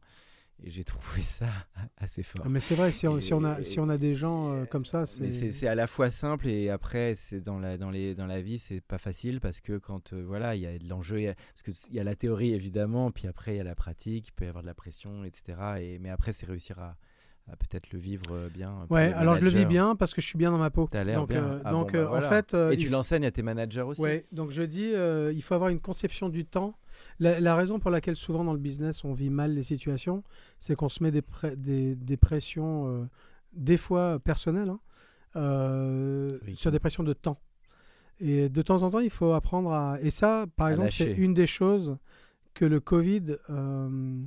et j'ai trouvé ça assez fort. Ah, mais c'est vrai, si on, Et- si on, a, si on a des gens euh, comme ça, c'est... c'est à la fois simple et après c'est dans la dans les dans la vie c'est pas facile parce que quand euh, voilà il y a de l'enjeu il y a- parce que il y a la théorie évidemment puis après il y a la pratique il peut y avoir de la pression etc et mais après c'est réussir à, à peut-être le vivre euh, bien pour Ouais, alors je le vis managers. bien parce que je suis bien dans ma peau. T'as l'air donc, bien. euh, Ah donc bon, bah euh, voilà. en fait... euh, et il tu l'enseignes à tes managers aussi Ouais, donc je dis, euh, il faut avoir une conception du temps. La, la raison pour laquelle souvent dans le business on vit mal les situations, c'est qu'on se met des, pré- des, des pressions, euh, des fois personnelles, hein, euh, Oui. sur des pressions de temps. Et de temps en temps, il faut apprendre à... Et ça, par À exemple, c'est une des choses que le Covid euh,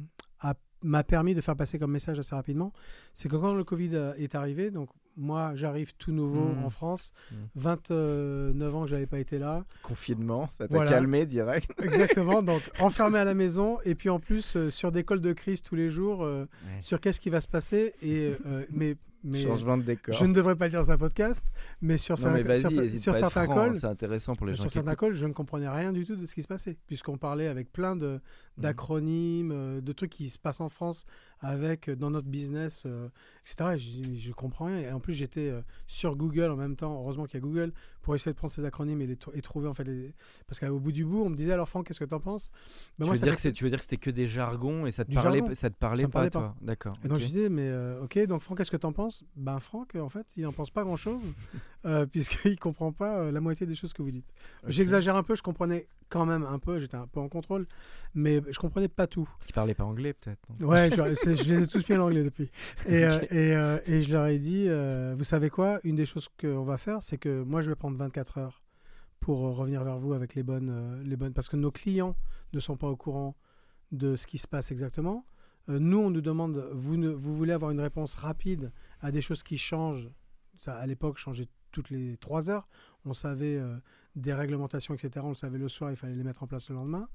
m'a permis de faire passer comme message assez rapidement. C'est que quand le Covid euh, est arrivé, donc moi j'arrive tout nouveau Mhm. en France, Mhm. 29 ans que j'avais pas été là, confinement ça t'a Voilà. calmé direct Exactement, donc enfermé à la maison et puis en plus euh, sur des calls de crise tous les jours euh, Ouais. sur qu'est-ce qui va se passer et euh, mais mais changement de décor je ne devrais pas le dire dans un podcast mais sur, non mais certains calls c'est intéressant pour les gens sur certains calls je ne comprenais rien du tout de ce qui se passait puisqu'on parlait avec plein de Mhm. d'acronymes euh, de trucs qui se passent en France avec euh, dans notre business euh, etc et je, comprends rien. Et en plus j'étais euh, sur Google en même temps. Heureusement qu'il y a Google pour essayer de prendre ces acronymes et, les et trouver en fait les... parce qu'au bout du bout on me disait alors Franck qu'est-ce que t'en penses? Ben, tu, moi, veux dire fait que tu veux dire que c'était que des jargons et ça te parlait, jargon. ça te parlait Ça pas, parlait toi? D'accord. Et donc je disais, mais euh, ok, donc Franck, qu'est-ce que t'en penses? Ben Franck, en fait, il n'en pense pas grand-chose, euh, puisqu'il comprend pas euh, la moitié des choses que vous dites. J'exagère un peu, je comprenais quand même un peu, j'étais un peu en contrôle, mais je comprenais pas tout. Parce qu'il parlait pas anglais, peut-être. Ouais, je, les ai tous mis en anglais depuis. Et, euh, et, et je leur ai dit, vous savez quoi? Une des choses qu'on va faire, c'est que moi, je vais prendre 24 heures pour revenir vers vous avec les bonnes, les bonnes, parce que nos clients ne sont pas au courant de ce qui se passe exactement. Nous, on nous demande, vous, ne, vous voulez avoir une réponse rapide à des choses qui changent? Ça, à l'époque, changeait toutes les 3 heures. On savait euh, des réglementations, etc. On le savait le soir, il fallait les mettre en place le lendemain.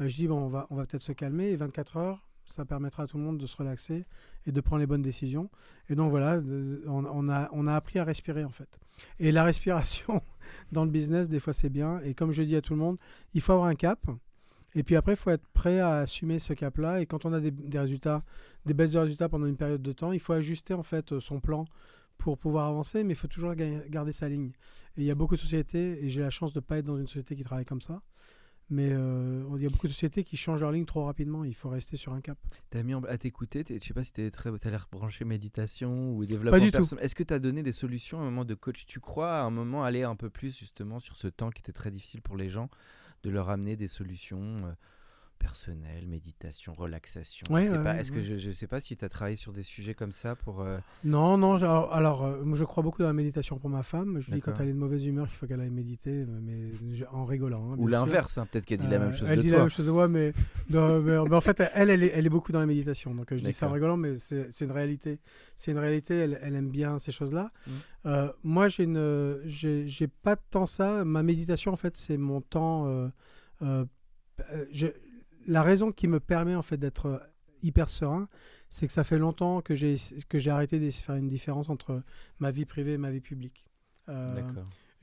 Euh, je dis, bon, on va, on va peut-être se calmer. Et 24 heures, ça permettra à tout le monde de se relaxer et de prendre les bonnes décisions. Et donc voilà, de- on, a, on a appris à respirer en fait. Et la respiration dans le business, des fois c'est bien. Et comme je dis à tout le monde, il faut avoir un cap. Et puis après, il faut être prêt à assumer ce cap-là. Et quand on a des, résultats, des baisses de résultats pendant une période de temps, il faut ajuster en fait euh, son plan pour pouvoir avancer, mais il faut toujours ga- garder sa ligne. Et il y a beaucoup de sociétés, et j'ai la chance de ne pas être dans une société qui travaille comme ça, mais euh, il y a beaucoup de sociétés qui changent leur ligne trop rapidement. Il faut rester sur un cap. T'as mis en- à t'écouter, je sais pas si t'es très, t'as l'air branché méditation ou développement du tout. personnel. Est-ce que t'as donné des solutions à un moment de coach? Tu crois à un moment aller un peu plus justement sur ce temps qui était très difficile pour les gens, de leur amener des solutions euh, personnelles, méditation, relaxation. Ouais, je sais ouais, pas. ouais, Est-ce que je, je sais pas si tu as travaillé sur des sujets comme ça pour. euh, Non, non, alors, alors, euh, moi je crois beaucoup dans la méditation pour ma femme. Je dis quand elle est de mauvaise humeur qu'il faut qu'elle aille méditer, euh, mais en rigolant. hein, ou l'inverse, hein, peut-être qu'elle dit la même chose elle de dit toi. la même chose de moi, mais, non, mais, mais en fait, elle, elle est, elle est beaucoup dans la méditation. Donc je dis ça en rigolant, mais c'est une réalité. C'est une réalité. Elle, elle aime bien ces choses-là. Mm. Euh, moi, j'ai une, j'ai pas tant ça. Ma méditation, en fait, c'est mon temps. euh, je- la raison qui me permet en fait d'être euh, hyper serein, c'est que ça fait longtemps que j'ai que j'ai arrêté de faire une différence entre ma vie privée et ma vie publique. Euh.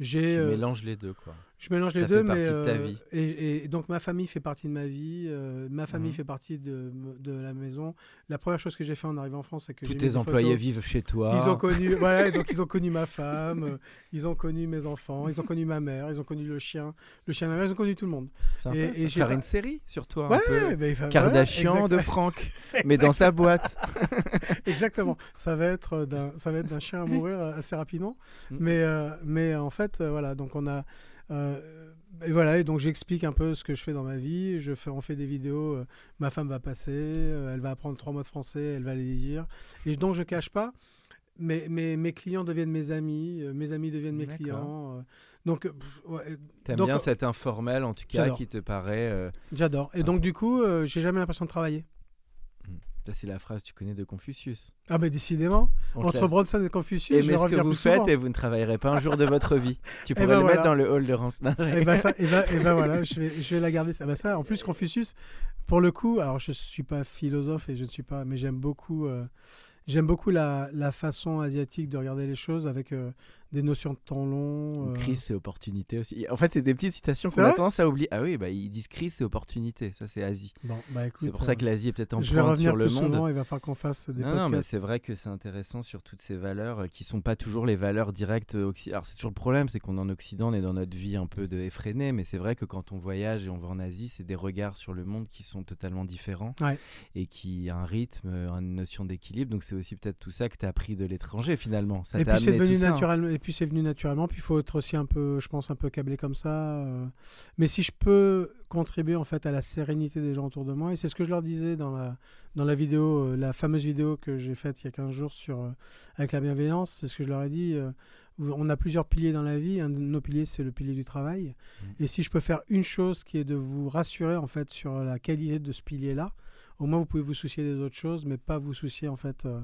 J'ai euh, mélanges les deux, quoi. je mélange Ça les fait deux, partie mais de ta euh, vie. Et, et donc ma famille fait partie de ma vie, euh, ma famille Mhm. fait partie de, de la maison. La première chose que j'ai fait en arrivant en France, c'est que Tous tes employés photos. vivent chez toi. Ils ont connu, voilà, donc ils ont connu ma femme, euh, ils ont connu mes enfants, ils ont connu ma mère, ils ont connu le chien, le chien de ma mère, ils ont connu tout le monde. Sympa, et- ça. et j'ai faire une série sur toi, un Ouais, peu. ben, il va- Kardashian de Franck, mais dans sa boîte. Exactement. Ça va être d'un, ça va être d'un chien à mourir assez rapidement. Mm. Mais, euh, mais en fait, euh, voilà. Donc on a. euh, et voilà, et donc j'explique un peu ce que je fais dans ma vie. Je fais, on fait des vidéos. euh, ma femme va passer, elle va apprendre trois mots de français, elle va les dire. Et donc je cache pas. Mais, mais mes clients deviennent mes amis, mes amis deviennent mes clients. donc, ouais, T'aimes bien cet informel, en tout cas, qui te paraît. euh, j'adore. Et donc, du coup, euh, j'ai jamais l'impression de travailler. C'est la phrase que tu connais de Confucius. Ah, mais décidément, On entre Bronson et Confucius, je vais Aimez ce que vous plus faites souvent. et vous ne travaillerez pas un jour de votre vie. Tu pourrais ben le voilà. mettre dans le hall de ranch. Non, Et ben, ça, et ben, et ben voilà, je vais, je vais la garder. Ça, ben ça, en plus, Confucius, pour le coup, alors je suis pas philosophe et je ne suis pas, mais j'aime beaucoup, euh, j'aime beaucoup la, la façon asiatique de regarder les choses avec euh, des notions de temps long. euh, Crise, c'est opportunité aussi. En fait, c'est des petites citations qu'on a tendance à oublier. Ah oui, bah, ils disent crise, c'est opportunité. Ça, c'est Asie. Bon, bah écoute, C'est pour ça que euh, l'Asie est peut-être en pointe sur le plus monde. souvent. Il va falloir qu'on fasse des Non, non, mais podcasts. c'est vrai que c'est intéressant sur toutes ces valeurs euh, qui sont pas toujours les valeurs directes occidentales. Alors c'est toujours le problème, c'est qu'on est en Occident, on est dans notre vie un peu de effrénée, mais c'est vrai que quand on voyage et on va en Asie, c'est des regards sur le monde qui sont totalement différents Ouais. et qui a un rythme, euh, une notion d'équilibre. Donc c'est aussi peut-être tout ça que tu as appris de l'étranger finalement. Ça et puis c'est amené venu tout ça, hein. naturellement. Puis c'est venu naturellement. Puis il faut être aussi un peu, je pense, un peu câblé comme ça. euh. Mais si je peux contribuer en fait à la sérénité des gens autour de moi, et c'est ce que je leur disais dans la dans la vidéo, euh, la fameuse vidéo que j'ai faite il y a 15 jours sur euh, avec la bienveillance, c'est ce que je leur ai dit. on a plusieurs piliers dans la vie. Un de nos piliers, c'est le pilier du travail. Mhm. Et si je peux faire une chose qui est de vous rassurer en fait sur la qualité de ce pilier-là, au moins vous pouvez vous soucier des autres choses, mais pas vous soucier en fait euh,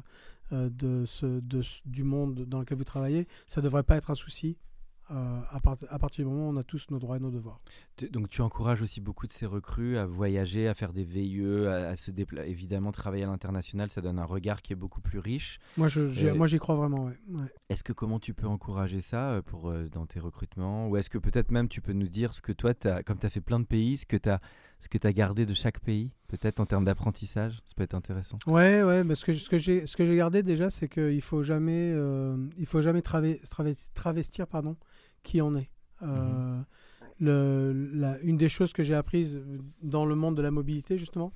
de ce, de du monde dans lequel vous travaillez. Ça devrait pas être un souci. euh, à, part- à partir du moment où on a tous nos droits et nos devoirs. Donc tu encourages aussi beaucoup de ces recrues à voyager, à faire des VIE, à, à se déplacer. Évidemment, travailler à l'international, ça donne un regard qui est beaucoup plus riche. Moi, je, Euh, moi, j'y crois vraiment. ouais. Ouais. Est-ce que comment tu peux encourager ça euh, pour, euh, dans tes recrutements? Ou est-ce que peut-être même tu peux nous dire ce que toi, as, comme tu as fait plein de pays, ce que tu as, ce que as gardé de chaque pays Peut-être en termes d'apprentissage Ça peut être intéressant. Ouais, ouais, mais ce que, ce que j'ai, ce gardé déjà, c'est qu'il faut jamais, euh, il faut jamais traves- travestir, pardon, qui on est. Euh, le- la- une des choses que j'ai apprises dans le monde de la mobilité justement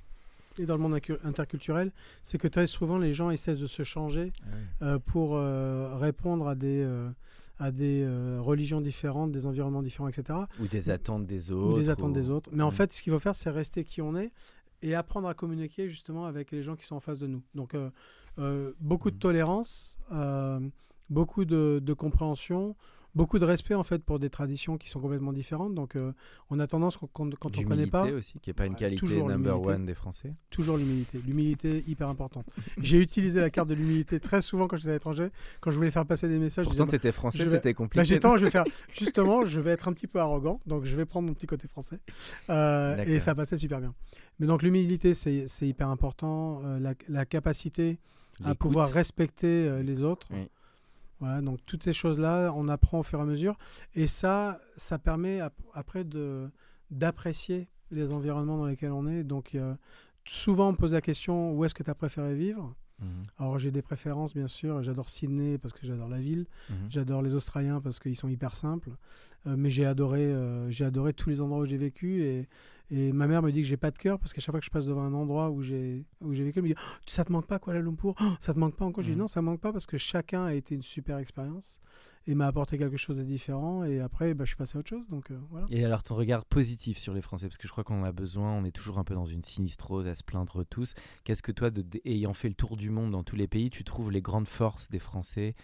et dans le monde interculturel, c'est que très souvent les gens essaient de se changer euh, pour euh, répondre à des, euh, à des religions différentes, des environnements différents, etc. Ou des attentes des autres. ou des attentes des autres. Mais en Ouais. fait, ce qu'il faut faire, c'est rester qui on est et apprendre à communiquer justement avec les gens qui sont en face de nous. Donc, beaucoup de Mhm. tolérance, beaucoup de, de compréhension, beaucoup de respect en fait pour des traditions qui sont complètement différentes. Donc, euh, on a tendance, quand, quand- quand on ne connaît pas, aussi, qui n'est pas une qualité toujours number one des Français. toujours l'humilité. L'humilité, hyper importante. J'ai utilisé la carte de l'humilité très souvent quand j'étais à l'étranger, quand je voulais faire passer des messages. Pourtant, disais, tu étais français, vais- c'était Là, compliqué. justement, je vais faire. Justement, je vais être un petit peu arrogant, donc je vais prendre mon petit côté français. Euh, et ça passait super bien. Mais donc l'humilité, c'est hyper important. euh, la, la capacité à pouvoir respecter les autres. Oui. Voilà, donc toutes ces choses-là, on apprend au fur et à mesure. Et ça, ça permet ap- après de d'apprécier les environnements dans lesquels on est. Donc euh, souvent, on me pose la question où est-ce que tu as préféré vivre? Mhm, Alors j'ai des préférences, bien sûr. J'adore Sydney parce que j'adore la ville. mhm. J'adore les Australiens parce qu'ils sont hyper simples. Euh, mais j'ai adoré, euh, j'ai adoré tous les endroits où j'ai vécu. Et, et ma mère me dit que j'ai pas de cœur parce qu'à chaque fois que je passe devant un endroit où j'ai où j'ai vécu, elle me dit Oh, Ça te manque pas Kuala Lumpur? Oh, Ça te manque pas encore? Je dis Mhm. Non, ça me manque pas parce que chacun a été une super expérience et m'a apporté quelque chose de différent. Et après, bah, je suis passé à autre chose. Donc euh, voilà. Et alors ton regard positif sur les Français, parce que je crois qu'on en a besoin, on est toujours un peu dans une sinistrose à se plaindre tous. Qu'est-ce que toi, de- ayant fait le tour du monde dans tous les pays, tu trouves les grandes forces des Français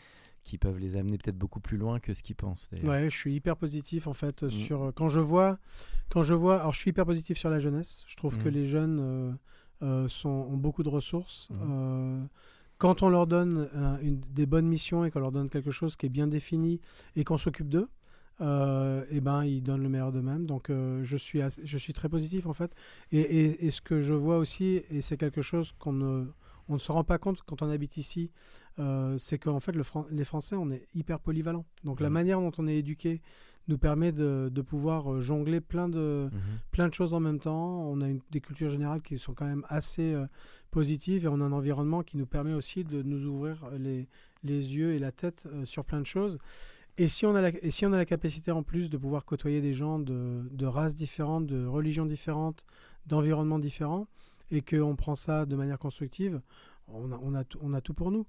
qui peuvent les amener peut-être beaucoup plus loin que ce qu'ils pensent Ouais, je suis hyper positif en fait Mm. sur euh, quand je vois quand je vois alors je suis hyper positif sur la jeunesse. Je trouve que Mm. les jeunes euh, euh, sont, ont beaucoup de ressources. Mm. Euh, quand on leur donne une- des bonnes missions et qu'on leur donne quelque chose qui est bien défini et qu'on s'occupe d'eux, euh, et ben ils donnent le meilleur d'eux-mêmes. Donc euh, je suis assez- je suis très positif en fait. Et, et- et ce que je vois aussi et c'est quelque chose qu'on ne on ne se rend pas compte quand on habite ici, euh, c'est qu'en fait le Fran- les Français on est hyper polyvalents. Donc la Mhm. manière dont on est éduqué nous permet de, de pouvoir euh, jongler plein de, Mhm. plein de choses en même temps. On a une- des cultures générales qui sont quand même assez euh, positives et on a un environnement qui nous permet aussi de nous ouvrir les, les yeux et la tête euh, sur plein de choses. Et si, on a la, et si on a la capacité en plus de pouvoir côtoyer des gens de, de races différentes, de religions différentes, d'environnements différents, et qu'on prend ça de manière constructive, on a, on a, tout, on a tout pour nous.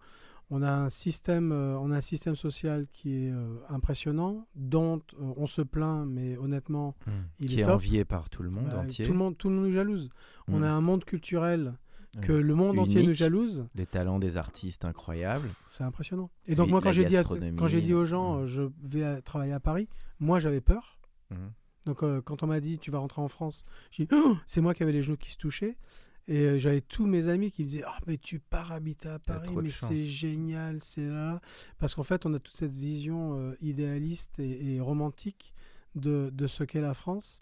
On a un système, euh, on a un système social qui est euh, impressionnant, dont euh, on se plaint, mais honnêtement, Mm. il qui est est, top. envié par tout le monde Bah, entier. Tout le monde, tout le monde nous jalouse. On Mm. a un monde culturel Ouais. que le monde entier nous jalouse. Des talents des artistes incroyables. C'est impressionnant. Et donc Oui, moi, quand j'ai dit, à- quand j'ai dit aux gens, je vais à- travailler à Paris, moi j'avais peur. Donc quand on m'a dit tu vas rentrer en France, j'ai dit Oh c'est moi qui avais les genoux qui se touchaient. Et euh, j'avais tous mes amis qui me disaient Ah, mais tu pars habiter à Paris, mais c'est génial, c'est là. Parce qu'en fait, on a toute cette vision euh, idéaliste et, et romantique de, de ce qu'est la France.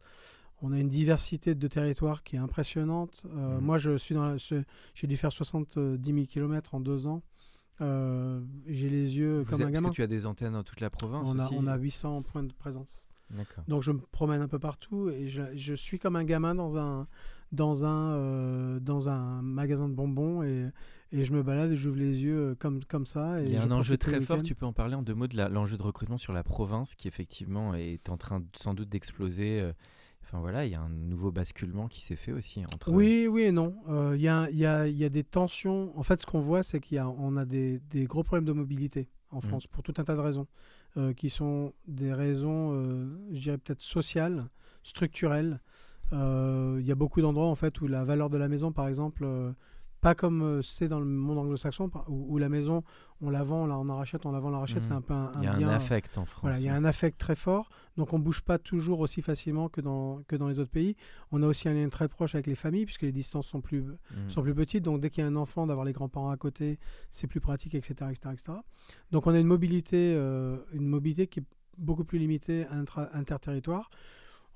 On a une diversité de territoires qui est impressionnante. Euh, Mhm. Moi, je suis dans j'ai dû faire 70 000 km en deux ans. Euh, j'ai les yeux Vous comme un parce gamin. que tu as des antennes dans toute la province On a, on a 800 points de présence. D'accord. Donc je me promène un peu partout et je, je suis comme un gamin dans un, dans un, euh, dans un magasin de bonbons et, et je me balade et j'ouvre les yeux euh, comme, comme ça. Et Il y a un enjeu très fort, tu peux en parler en deux mots de l'enjeu de recrutement sur la province qui effectivement est en train sans doute d'exploser. euh, Enfin voilà, il y a un nouveau basculement qui s'est fait aussi entre. Oui, oui et non. Euh, Il y, a, y, a, y a des tensions. En fait, ce qu'on voit, c'est qu'on a, a des, des gros problèmes de mobilité en Mhm. France pour tout un tas de raisons, euh, qui sont des raisons, euh, je dirais peut-être sociales, structurelles. Euh, Il y a beaucoup d'endroits en fait où la valeur de la maison, par exemple, euh, pas comme euh, c'est dans le monde anglo-saxon, où, où la maison, on la vend, on la- on en rachète, on la vend, on la rachète, Mhm. c'est un peu un, Il y a un affect en France. Voilà, il y a un affect très fort, donc on bouge pas toujours aussi facilement que dans, que dans les autres pays. On a aussi un lien très proche avec les familles, puisque les distances sont plus, Mm. sont plus petites, donc dès qu'il y a un enfant, d'avoir les grands-parents à côté, c'est plus pratique, etc., etc., etc. Donc on a une mobilité, euh, une mobilité qui est beaucoup plus limitée intra- interterritoire.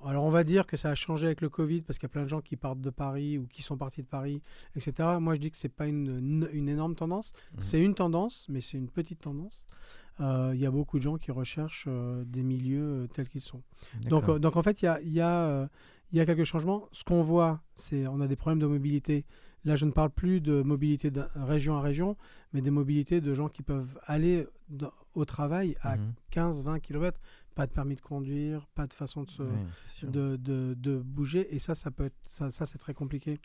Alors on va dire que ça a changé avec le Covid parce qu'il y a plein de gens qui partent de Paris ou qui sont partis de Paris, etc. Moi je dis que c'est pas une, une- énorme tendance, Mhm. c'est une tendance, mais c'est une petite tendance. Euh, Il y a beaucoup de gens qui recherchent euh, des milieux euh, tels qu'ils sont. Donc, donc en fait, il y a, y, a, y a quelques changements. Ce qu'on voit, c'est on a des problèmes de mobilité. Là, je ne parle plus de mobilité de région à région, mais des mobilités de gens qui peuvent aller au travail à Mhm. 15-20 km. Pas de permis de conduire, pas de façon de, se- de, de- de bouger. Et ça, ça, peut être, ça, ça c'est très compliqué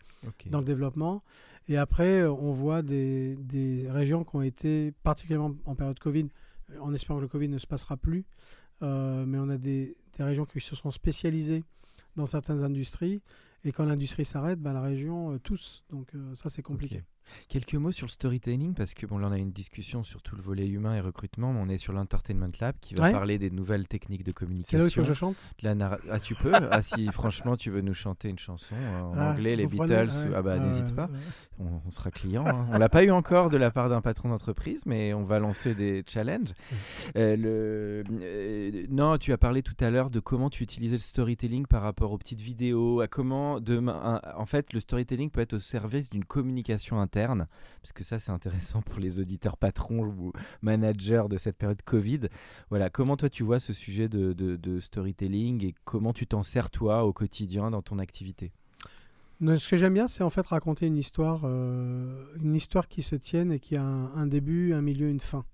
dans le développement. Et après, euh, on voit des, des régions qui ont été, particulièrement en période Covid, euh, en espérant que le Covid ne se passera plus, euh, mais on a des, des régions qui se sont spécialisées dans certaines industries. Et quand l'industrie s'arrête, ben, la région euh, tous. Donc euh, ça, c'est compliqué. Quelques mots sur le storytelling, parce que bon, là on a une discussion sur tout le volet humain et recrutement, mais on est sur l'Entertainment Lab qui va Ouais. parler des nouvelles techniques de C'est communication. là où il faut que je chante la narra- Ah, tu peux Ah, si franchement tu veux nous chanter une chanson euh, en Ah, anglais, les prenez Beatles, Ouais. ah bah n'hésite pas, ouais. on, on sera client. hein. On l'a pas eu encore de la part d'un patron d'entreprise, mais on va lancer des challenges. Euh, le... euh, non, tu as parlé tout à l'heure de comment tu utilisais le storytelling par rapport aux petites vidéos, à comment demain, en fait, le storytelling peut être au service d'une communication interne, parce que ça c'est intéressant pour les auditeurs patrons ou managers de cette période Covid. Voilà, comment toi tu vois ce sujet de, de- de storytelling et comment tu t'en sers toi au quotidien dans ton activité? Ce que j'aime bien, c'est en fait raconter une histoire, euh, une histoire qui se tienne et qui a un, un début, un milieu, une fin.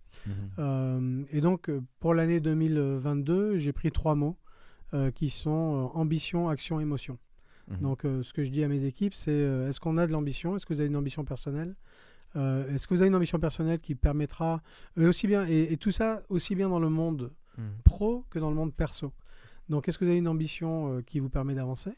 Euh, et donc, euh, pour l'année 2022, j'ai pris trois mots euh, qui sont ambition, action, émotion. Mhm. Donc, euh, ce que je dis à mes équipes, c'est euh, est-ce qu'on a de l'ambition? Est-ce que vous avez une ambition personnelle? Euh, Est-ce que vous avez une ambition personnelle qui permettra, et aussi bien, et, et tout ça aussi bien dans le monde Mhm. pro que dans le monde perso. Donc, est-ce que vous avez une ambition qui vous permet d'avancer?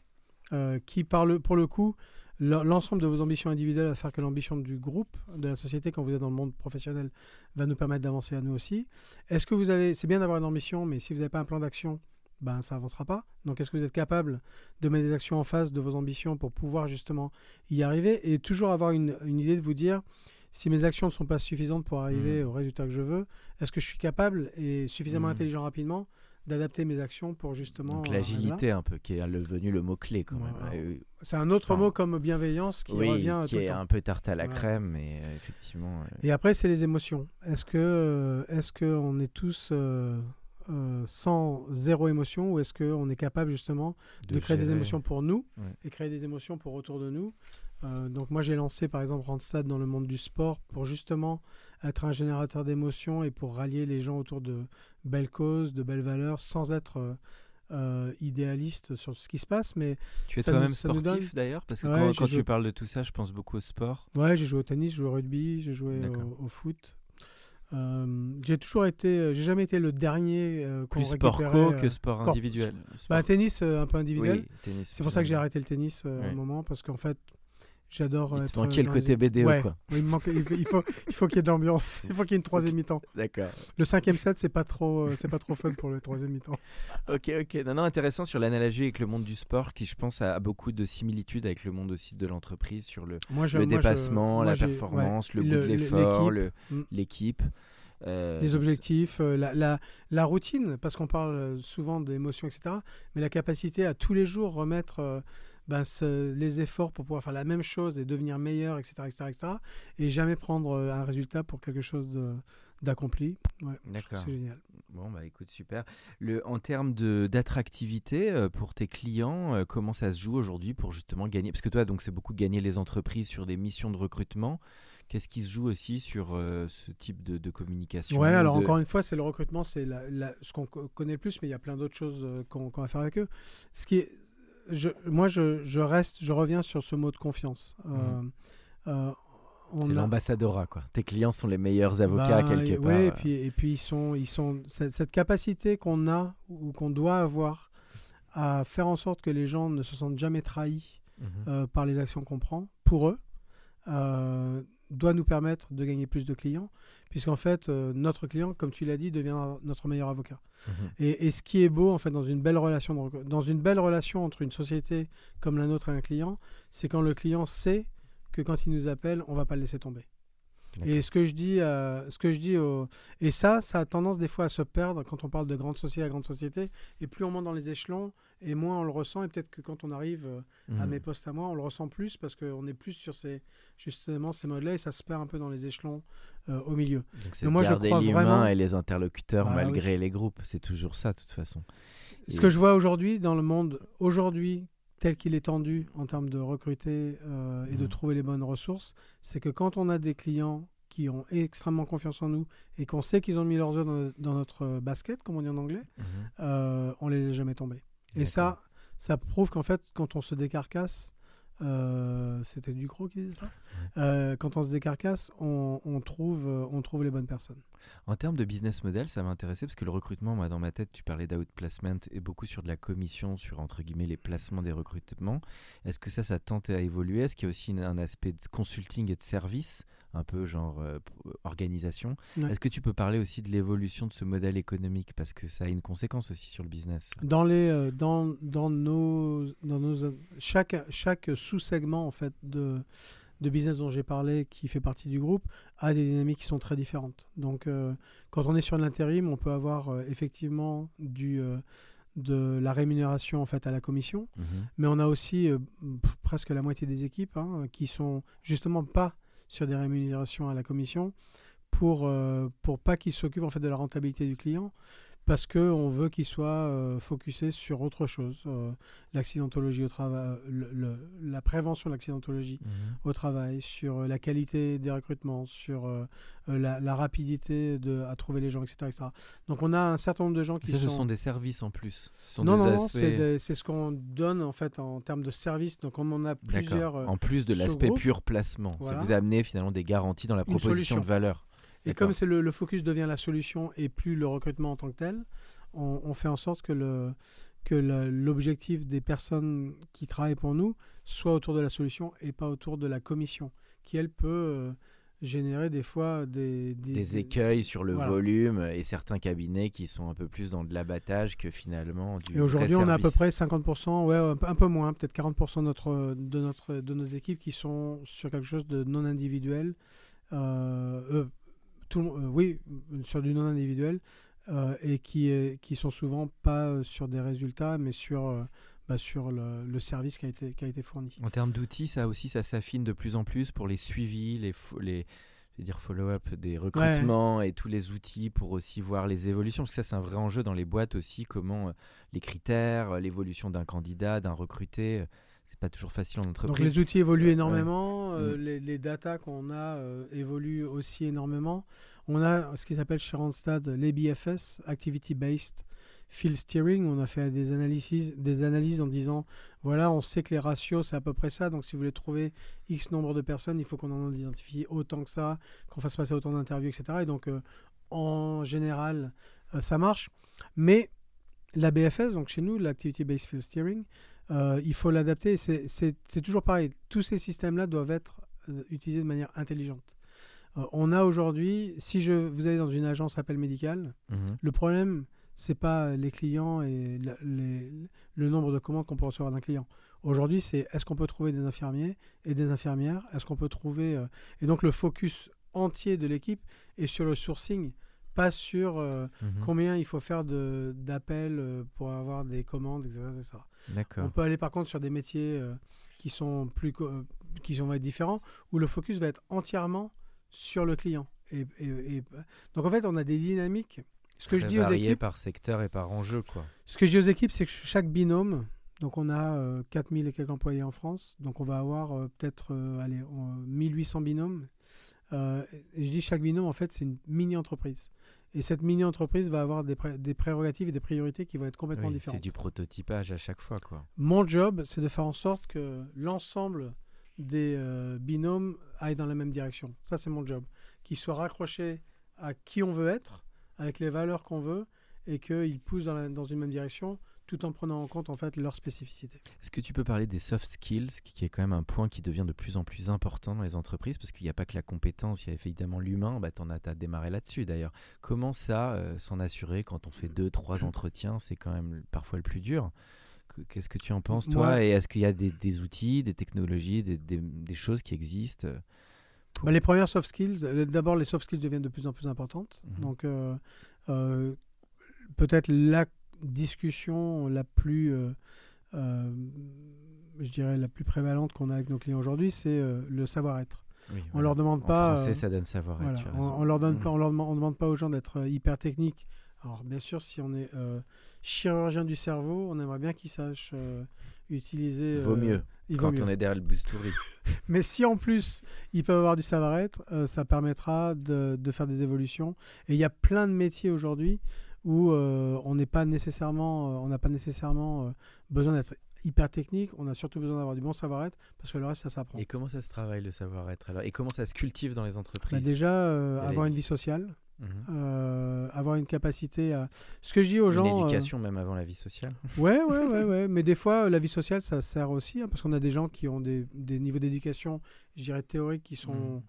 Qui, par le, pour le coup, l'en- l'ensemble de vos ambitions individuelles va faire que l'ambition du groupe, de la société, quand vous êtes dans le monde professionnel, va nous permettre d'avancer à nous aussi. Est-ce que vous avez, c'est bien d'avoir une ambition, mais si vous n'avez pas un plan d'action, ben ça avancera pas. Donc, est-ce que vous êtes capable de mettre des actions en face de vos ambitions pour pouvoir justement y arriver et toujours avoir une, une idée de vous dire si mes actions ne sont pas suffisantes pour arriver Mhm. au résultat que je veux, est-ce que je suis capable et suffisamment Mhm. intelligent rapidement d'adapter mes actions pour justement. Donc euh, l'agilité un peu, qui est devenu le mot-clé quand même. voilà. C'est un autre Enfin, mot comme bienveillance qui oui, revient qui tout le est temps. un peu tarte à la crème, mais euh, effectivement. Et après, c'est les émotions. Est-ce que, euh, est-ce que on est tous euh, euh, sans zéro émotion ou est-ce qu'on est capable justement de, créer des émotions pour nous Ouais. et créer des émotions pour autour de nous? Euh, Donc moi, j'ai lancé par exemple Randstad dans le monde du sport pour justement être un générateur d'émotions et pour rallier les gens autour de belles causes, de belles valeurs, sans être euh, idéaliste sur ce qui se passe. Mais Tu es toi-même sportif donne- d'ailleurs? Parce que Ouais, quand, j'ai quand joué- tu parles de tout ça, je pense beaucoup au sport. ouais, j'ai joué au tennis, j'ai joué au rugby, j'ai joué au foot. Euh, j'ai toujours été, j'ai jamais été le dernier euh, qu'on Plus sport co euh, que sport sport- individuel. Bah, tennis euh, un peu individuel. Oui, C'est pour ça que j'ai arrêté le tennis euh, à un moment parce qu'en fait, j'adore te manquait le côté BDO, Ouais. quoi. Il, manque- il faut, il faut, il faut qu'il y ait de l'ambiance. Il faut qu'il y ait une troisième mi-temps. D'accord. Le cinquième set, c'est pas trop, euh, c'est pas trop fun pour le troisième mi-temps. Ok, ok. Non, non, intéressant sur l'analogie avec le monde du sport qui, je pense, a, a beaucoup de similitudes avec le monde aussi de l'entreprise sur le, Moi, je- le moi, je- dépassement, moi, la performance, ouais, le goût de l'effort, l'équipe, le- Mm. euh, les objectifs, euh, la, la, la routine, parce qu'on parle souvent d'émotions, etc. Mais la capacité à tous les jours remettre euh, ben, ce- les efforts pour pouvoir faire la même chose et devenir meilleur, etc. etc., etc. et jamais prendre euh, un résultat pour quelque chose d'accompli. Ouais, D'accord. C'est génial. Bon, bah écoute, super. Le, en termes d'attractivité euh, pour tes clients, euh, comment ça se joue aujourd'hui pour justement gagner? Parce que toi, donc, c'est beaucoup gagner les entreprises sur des missions de recrutement. Qu'est-ce qui se joue aussi sur euh, ce type de, de communication Ouais, alors de- encore une fois, c'est le recrutement, c'est ce qu'on co- connaît le plus, mais il y a plein d'autres choses qu'on qu'on va faire avec eux. Ce qui est, je, moi, je, je reste, je reviens sur ce mot de confiance. Euh, Mhm. euh, on C'est a- l'ambassadorat, quoi. Tes clients sont les meilleurs avocats, Bah, quelque et- part. ouais, et euh. puis, et puis ils sont, ils sont cette, cette capacité qu'on a ou qu'on doit avoir à faire en sorte que les gens ne se sentent jamais trahis Mhm. euh, par les actions qu'on prend pour eux euh, doit nous permettre de gagner plus de clients, puisqu'en fait euh, notre client, comme tu l'as dit, devient notre meilleur avocat. Mhm. Et, et ce qui est beau en fait dans une belle relation, de dans une belle relation entre une société comme la nôtre et un client, c'est quand le client sait que quand il nous appelle, on va pas le laisser tomber. Et ce que je dis, euh, ce que je dis, au- et ça, ça a tendance des fois à se perdre quand on parle de grande société à grande société. Et plus on monte dans les échelons, et moins on le ressent. Et peut-être que quand on arrive euh, à Mhm. mes postes à moi, on le ressent plus parce qu'on est plus sur ces justement ces modes-là et ça se perd un peu dans les échelons euh, au milieu. Donc c'est moi, je crois vraiment- et les interlocuteurs Bah malgré les groupes. C'est toujours ça, de toute façon. Ce que je vois aujourd'hui dans le monde aujourd'hui tel qu'il est tendu en termes de recruter euh, et de Mhm. trouver les bonnes ressources, c'est que quand on a des clients qui ont extrêmement confiance en nous et qu'on sait qu'ils ont mis leurs œufs dans, dans notre basket, comme on dit en anglais, Mhm. euh, on les laisse jamais tomber. Et ça, ça prouve qu'en fait, quand on se décarcasse, euh, c'était Ducrot qui disait ça. Quand on se décarcasse, on, on trouve, on trouve les bonnes personnes. En termes de business model, ça m'intéressait parce que le recrutement, moi, dans ma tête, tu parlais d'outplacement et beaucoup sur de la commission, sur entre guillemets les placements des recrutements. Est-ce que ça, ça tente à évoluer? Est-ce qu'il y a aussi une- un aspect de consulting et de service, un peu genre euh, p- organisation? Ouais. Est-ce que tu peux parler aussi de l'évolution de ce modèle économique? Parce que ça a une conséquence aussi sur le business Dans les, euh, dans, dans nos, dans nos, chaque, chaque sous-segment en fait de, de business dont j'ai parlé, qui fait partie du groupe, a des dynamiques qui sont très différentes. Donc, euh, quand on est sur l'intérim, on peut avoir euh, effectivement du, euh, de la rémunération en fait à la commission, Mhm. mais on a aussi presque la moitié des équipes hein, qui sont justement pas sur des rémunérations à la commission pour pour pas qu'ils s'occupent en fait de la rentabilité du client parce que on veut qu'il soit euh, focusé sur autre chose euh, l'accidentologie au travail le- le- la prévention de l'accidentologie Mhm. au travail sur euh, la qualité des recrutements sur la, la rapidité de, à trouver les gens etc., etc. donc on a un certain nombre de gens qui Ça, ce sont sont des services en plus. Ce sont non, des non, non, aspects- c'est ce qu'on donne en fait en termes de services. Donc, on en a plusieurs. En plus de l'aspect pur placement, Voilà. ça vous a amené finalement des garanties dans la proposition de valeur. Et comme c'est le, le focus devient la solution et plus le recrutement en tant que tel, on, on fait en sorte que le que l'objectif des personnes qui travaillent pour nous soit autour de la solution et pas autour de la commission, qui elle peut euh, générer des fois des, des, des écueils sur le Voilà. volume et certains cabinets qui sont un peu plus dans de l'abattage que finalement du Et aujourd'hui, on a à peu près 50%, ouais, un peu- un peu moins, peut-être 40% de, notre, de, notre, de nos équipes qui sont sur quelque chose de non individuel. Euh, euh, tout, euh, oui, sur du non individuel, euh, et qui, qui sont souvent pas euh, sur des résultats, mais sur, bah, sur le, le service qui a été, qui a été fourni. En termes d'outils, ça aussi, ça s'affine de plus en plus pour les suivis, les, les je vais dire follow-up des recrutements et tous les outils pour aussi voir les évolutions. Parce que ça, c'est un vrai enjeu dans les boîtes aussi, comment les critères, l'évolution d'un candidat, d'un recruté, c'est pas toujours facile en Donc entreprise. les outils évoluent Ouais. énormément, euh, Mm. les, les datas qu'on a euh, évoluent aussi énormément. On a ce qui s'appelle chez Randstad les BFS, Activity Based, field steering, on a fait des analyses, des analyses en disant voilà, on sait que les ratios c'est à peu près ça, donc si vous voulez trouver X nombre de personnes, il faut qu'on en identifie autant que ça, qu'on fasse passer autant d'interviews, etc. Et donc euh, en général, euh, ça marche. Mais la BFS, donc chez nous, l'Activity Based Field Steering, euh, il faut l'adapter. C'est toujours pareil. Tous ces systèmes-là doivent être utilisés de manière intelligente. on a aujourd'hui, si je, vous allez dans une agence appel médical, mhm. le problème, c'est pas les clients et le nombre de commandes qu'on peut recevoir d'un client. Aujourd'hui, c'est est-ce qu'on peut trouver des infirmiers et des infirmières? Est-ce qu'on peut trouver. Euh, et donc, le focus entier de l'équipe est sur le sourcing, pas sur euh, mhm. combien il faut faire d'appels euh, pour avoir des commandes, etc. On peut aller par contre sur des métiers qui sont plus qui sont, différents, où le focus va être entièrement sur le client. et, donc, en fait, on a des dynamiques ce que je dis aux équipes. par secteur et par enjeu, quoi. Ce que je dis aux équipes, c'est que chaque binôme, donc on a 4000 euh, et quelques employés en France, donc on va avoir euh, peut-être euh, allez, 1800 binômes. Je dis chaque binôme, en fait, c'est une mini-entreprise. Et cette mini-entreprise va avoir des, des, prérogatives et des priorités qui vont être complètement différentes. C'est du prototypage à chaque fois. Quoi. Mon job, c'est de faire en sorte que l'ensemble des binômes aillent dans la même direction. Ça, c'est mon job. Qu'ils soient raccrochés à qui on veut être avec les valeurs qu'on veut et qu'ils poussent dans, dans, une même direction tout en prenant en compte en fait leur spécificité. Est-ce que tu peux parler des soft skills, qui est quand même un point qui devient de plus en plus important dans les entreprises, parce qu'il n'y a pas que la compétence, il y a évidemment l'humain, bah, tu as, démarré là-dessus d'ailleurs. Comment ça, euh, s'en assurer quand on fait deux, trois entretiens, c'est quand même parfois le plus dur? Qu'est-ce que tu en penses toi? Et est-ce qu'il y a des, outils, des technologies, des, des choses qui existent bah, les premières soft skills, euh, d'abord les soft skills deviennent de plus en plus importantes. Mhm. Donc euh, euh, peut-être la discussion la plus, je dirais la plus prévalente qu'on a avec nos clients aujourd'hui, c'est le savoir-être. on leur demande pas. Français, ça donne savoir-être. on, leur donne mhm. pas, on leur demande, demande pas aux gens d'être hyper techniques. Alors bien sûr, si on est chirurgien du cerveau, on aimerait bien qu'ils sachent utiliser. Vaut mieux quand on est derrière le bus touring. Mais si en plus ils peuvent avoir du savoir-être, euh, ça permettra de, de, faire des évolutions. Et il y a plein de métiers aujourd'hui où euh, on n'est pas nécessairement, euh, on n'a pas nécessairement besoin d'être hyper technique. On a surtout besoin d'avoir du bon savoir-être parce que le reste ça s'apprend. Et comment ça se travaille le savoir-être alors? Et comment ça se cultive dans les bah, entreprises Déjà avoir une vie sociale. Mhm. Euh, avoir une capacité à. Ce que je dis aux gens. Une éducation même avant la vie sociale. Ouais, ouais, ouais, ouais. Mais des fois, la vie sociale, ça sert aussi, hein, parce qu'on a des gens qui ont des, des niveaux d'éducation, je dirais théoriques, qui sont. Mhm.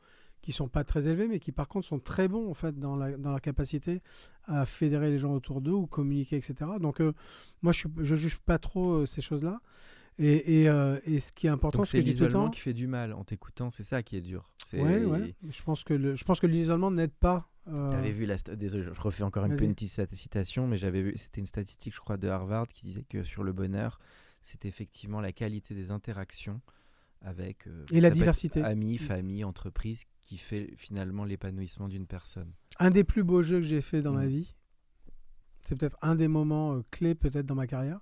Qui sont pas très élevés mais qui par contre sont très bons en fait dans la, dans la capacité à fédérer les gens autour d'eux ou communiquer etc donc euh, moi je ne juge pas trop euh, ces choses là et, et, et, ce qui est important, c'est l'isolement qui fait du mal en t'écoutant, c'est ça qui est dur. Ouais, ouais. Je pense que je pense que l'isolement n'aide pas euh... vu la désolé, je refais encore une petite citation, mais j'avais vu, c'était une statistique, je crois, de Harvard qui disait que sur le bonheur, c'est effectivement la qualité des interactions avec euh, et la diversité, amis, famille, entreprise, qui fait finalement l'épanouissement d'une personne. Un des plus beaux jeux que j'ai fait dans ma mm. vie, c'est peut-être un des moments euh, clés peut-être dans ma carrière.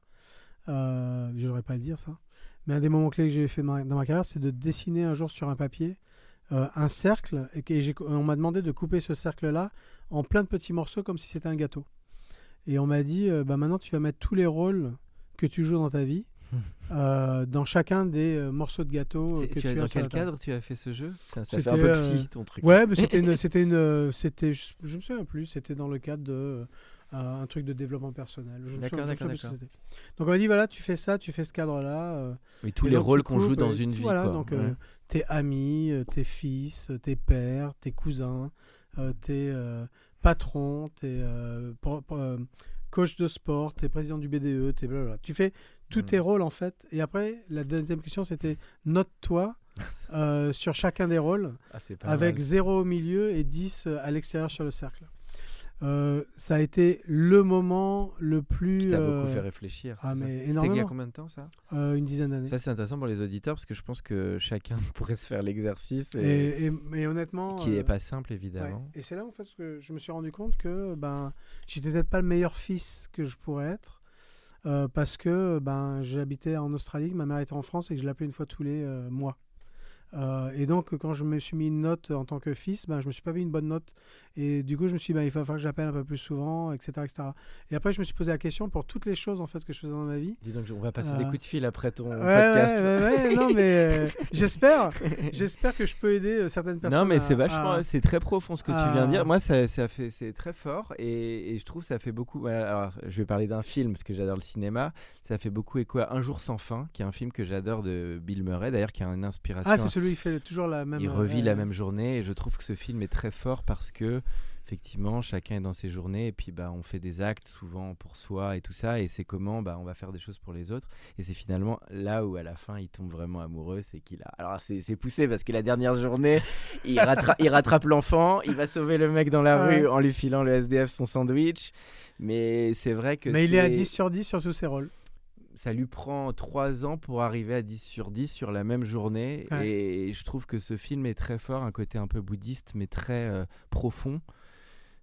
Euh, je n'aurais pas le dire ça, mais un des moments clés que j'ai fait dans ma carrière, c'est de dessiner un jour sur un papier euh, un cercle et, on m'a demandé de couper ce cercle-là en plein de petits morceaux comme si c'était un gâteau. Et on m'a dit, bah maintenant tu vas mettre tous les rôles que tu joues dans ta vie euh, dans chacun des morceaux de gâteau que tu, as. Dans quel cadre tu as fait ce jeu? Ça, fait un peu psy ton truc. Ouais, mais c'était une, c'était une, c'était, je, je, me souviens plus. C'était dans le cadre de un truc de développement personnel. D'accord, d'accord, Donc on m'a dit voilà, tu fais ça, tu fais ce cadre-là. oui, tous les rôles qu'on joue dans une vie. Voilà, quoi. donc tes amis, euh, tes fils, euh, tes pères, tes cousins, euh, tes patrons, tes coach de sport, tes président du BDE, tes blablabla. Tu fais tous tes hmm. rôles en fait. Et après, la deuxième question, c'était note-toi sur chacun des rôles ah, avec 0 au milieu et 10 à l'extérieur sur le cercle. Euh, ça a été le moment le plus. Qui t'a beaucoup euh, fait réfléchir. Ah, mais C'était il y a combien de temps ça? Euh, Une dizaine d'années. Ça, c'est intéressant pour les auditeurs parce que je pense que chacun pourrait se faire l'exercice. Et, et, honnêtement. Qui n'est pas simple, évidemment. Et c'est là, en fait, que je me suis rendu compte que ben, j'étais peut-être pas le meilleur fils que je pourrais être. Parce que ben, j'habitais en Australie, ma mère était en France et que je l'appelais une fois tous les mois. Euh, et donc, quand je me suis mis une note en tant que fils, ben, je me suis pas mis une bonne note. Et du coup, je me suis dit, ben, il va falloir que j'appelle un peu plus souvent, etc., etc. Et après, je me suis posé la question pour toutes les choses en fait que je faisais dans ma vie. Dis donc, on va passer Euh, des coups de fil après ton Ouais, podcast. ouais, ouais, ouais, non, mais euh, j'espère, j'espère que je peux aider euh, certaines personnes. Non, mais c'est vachement, à- c'est très profond ce que tu viens de dire. Moi, ça, ça fait, c'est très fort et, et je trouve ça fait beaucoup. Alors, je vais parler d'un film parce que j'adore le cinéma. Ça fait beaucoup écho à Un jour sans fin, qui est un film que j'adore de Bill Murray, d'ailleurs, qui a une inspiration. Ah, qui fait toujours la même. il euh, revit la même journée et je trouve que ce film est très fort parce que effectivement chacun est dans ses journées et puis bah on fait des actes souvent pour soi et tout ça et c'est comment bah on va faire des choses pour les autres et c'est finalement là où à la fin il tombe vraiment amoureux c'est qu'il a alors c'est poussé parce que la dernière journée il, rattra- il rattrape l'enfant il va sauver le mec dans la Ouais. rue en lui filant le SDF son sandwich mais c'est vrai que Mais il est à c'est- 10 sur 10 sur tous ses rôles. Ça lui prend 3 ans pour arriver à 10 sur 10 sur la même journée. Ouais. Et je trouve que ce film est très fort, un côté un peu bouddhiste, mais très euh, profond.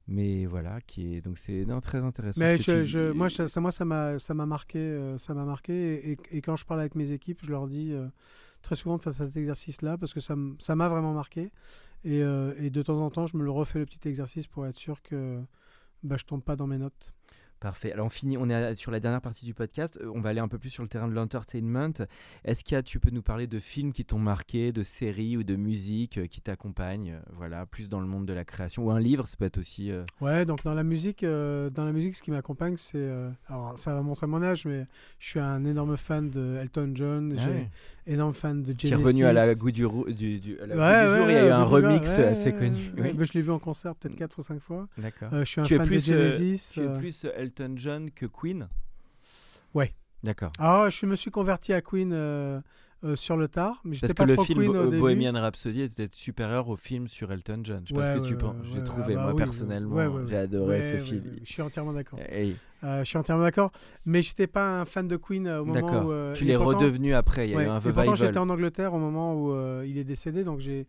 Mais voilà, qui est donc c'est très intéressant. Mais ce que je, tu- je- moi, je- ça, moi, ça m'a, ça m'a marqué, euh, ça m'a marqué. Et, et quand je parle avec mes équipes, je leur dis euh, très souvent de faire cet exercice-là parce que ça, m'a vraiment marqué. Et, et de temps en temps, je me le refais le petit exercice pour être sûr que bah, je tombe pas dans mes notes. Parfait. Alors on finit, on est sur la dernière partie du podcast. Euh, On va aller un peu plus sur le terrain de l'entertainment. Est-ce qu'il y a, tu peux nous parler de films qui t'ont marqué, de séries ou de musique euh, qui t'accompagnent, euh, voilà, plus dans le monde de la création ou un livre, ça peut être aussi. euh, Ouais, donc dans la musique, euh, dans la musique, ce qui m'accompagne, c'est, euh, alors ça va montrer mon âge, mais je suis un énorme fan de Elton John. ah ouais. Énorme fan de qui est Genesis. revenu à la goût du, rou- du, du- à la goût Ouais, du ouais, jour. il y a eu un remix ouais, assez connu. Oui. Bah, je l'ai vu en concert peut-être 4 ou 5 fois. D'accord. Euh, je suis un tu fan plus, de euh, Genesis. Tu es euh, plus Elton John que Queen? Ouais. D'accord. Ah, je me suis converti à Queen euh, sur le tard, mais Parce que pas le film Queen début. Bohemian Rhapsody est peut-être supérieur au film sur Elton John. Je sais pas ce que tu penses. J'ai trouvé, Ah bah moi, oui, personnellement, j'ai adoré ce film. Je suis entièrement d'accord. Hey, Euh, je suis entièrement d'accord, mais j'étais pas un fan de Queen euh, au moment où. euh, tu l'es redevenu après, il y a Ouais, eu un et pourtant, j'étais revival. en Angleterre au moment où il est décédé, donc j'ai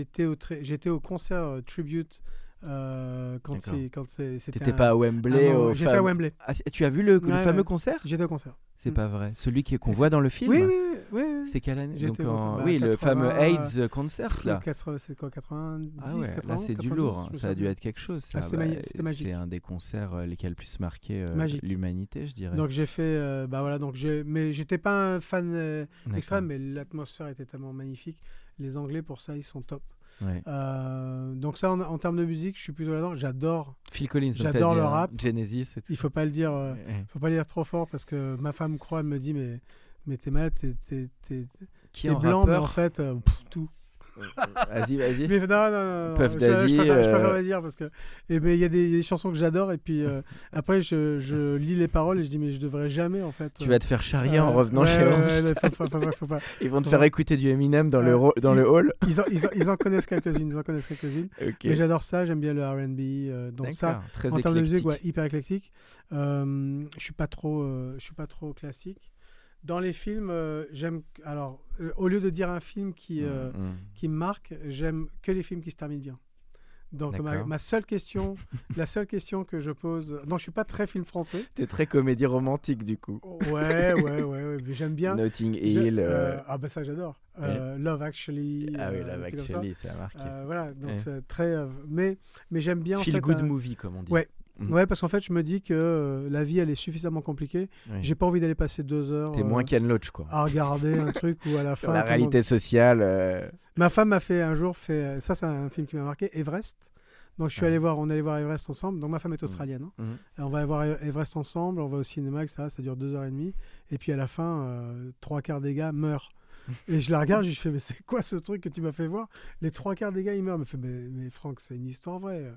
été au j'étais au concert tribute euh, quand c'est quand c'était. T'étais un- pas à Wembley au J'étais à fam- Wembley. Ah, tu as vu le, fameux ouais. concert? J'étais au concert. C'est Mm. pas vrai. Celui qui- qu'on voit dans le film Oui, oui, oui. oui, oui. C'est quelle année? Donc, en-. Bah, Oui, le 80, fameux AIDS concert là. C'est quoi 90 Ah ouais, là 91, c'est du 92, lourd, hein. ça a dû être quelque chose. Ah, Bah. C'est un des concerts euh, lesquels le plus marqué euh, l'humanité, je dirais. Donc j'ai fait, euh, bah voilà, donc j'ai, mais j'étais pas un fan euh, extrême, mais l'atmosphère était tellement magnifique. Les Anglais pour ça ils sont top. Ouais. Euh, donc ça en, en termes de musique, je suis plutôt là-dedans. J'adore. Phil Collins, j'adore le hein, rap. Genesis et tout Il faut pas le dire, euh. Ouais. faut pas le dire trop fort parce que ma femme croit, elle me dit mais mais t'es malade, t'es, t'es, t'es, blanc, mais en fait euh, pff, tout. Vas-y, vas-y. Mais non, non, non, Puff je, Daddy, je préfère, je préfère euh, pas dire parce que et ben il y a des, il y a des chansons que j'adore et puis euh, après je, je lis les paroles et je dis mais je devrais jamais en fait. Tu vas te faire charrier en euh, revenant ouais, chez ouais, faut, faut faut pas. Ils vont te faire écouter du Eminem dans, le, Euh, dans le hall. Ils en, ils en- ils en connaissent quelques-unes, ils en connaissent quelques-unes. Mais j'adore ça, j'aime bien le R&B, euh, donc ça. Très En termes de musique, ouais, hyper éclectique. Euh, je suis pas trop, euh, je suis pas trop classique. Dans les films, euh, j'aime. Alors, euh, au lieu de dire un film qui euh, Mm, mm. qui me marque, j'aime que les films qui se terminent bien. Donc ma, seule question, la seule question que je pose, non, je suis pas très film français. T'es très comédie romantique du coup. Ouais, ouais, ouais, ouais, mais j'aime bien. Notting Hill. euh, euh, ah bah ça j'adore. Euh, Love Actually. Ah oui, trucs comme ça. Actually, ça a marqué. Voilà, donc Ouais. c'est très. mais mais j'aime bien. en Feel fait, good movie, comme on dit. Ouais. Mhm. Ouais, parce qu'en fait, je me dis que euh, la vie, elle est suffisamment compliquée. Ouais. J'ai pas envie d'aller passer deux heures T'es euh, moins Ken Loach, quoi. à regarder un truc où à la Sur fin. la monde- réalité sociale. euh, Ma femme m'a fait un jour fait. euh, Ça, c'est un film qui m'a marqué. Everest. Donc je suis Ouais. allé voir. On est allé voir Everest ensemble. Donc ma femme est australienne. hein. Et on va aller voir Everest ensemble. On va au cinéma. Ça, ça dure deux heures et demie. Et puis à la fin, euh, trois quarts des gars meurent. Et je la regarde, je fais, mais c'est quoi ce truc que tu m'as fait voir? Les trois quarts des gars, ils meurent. Elle me fait, mais, mais Franck, c'est une histoire vraie.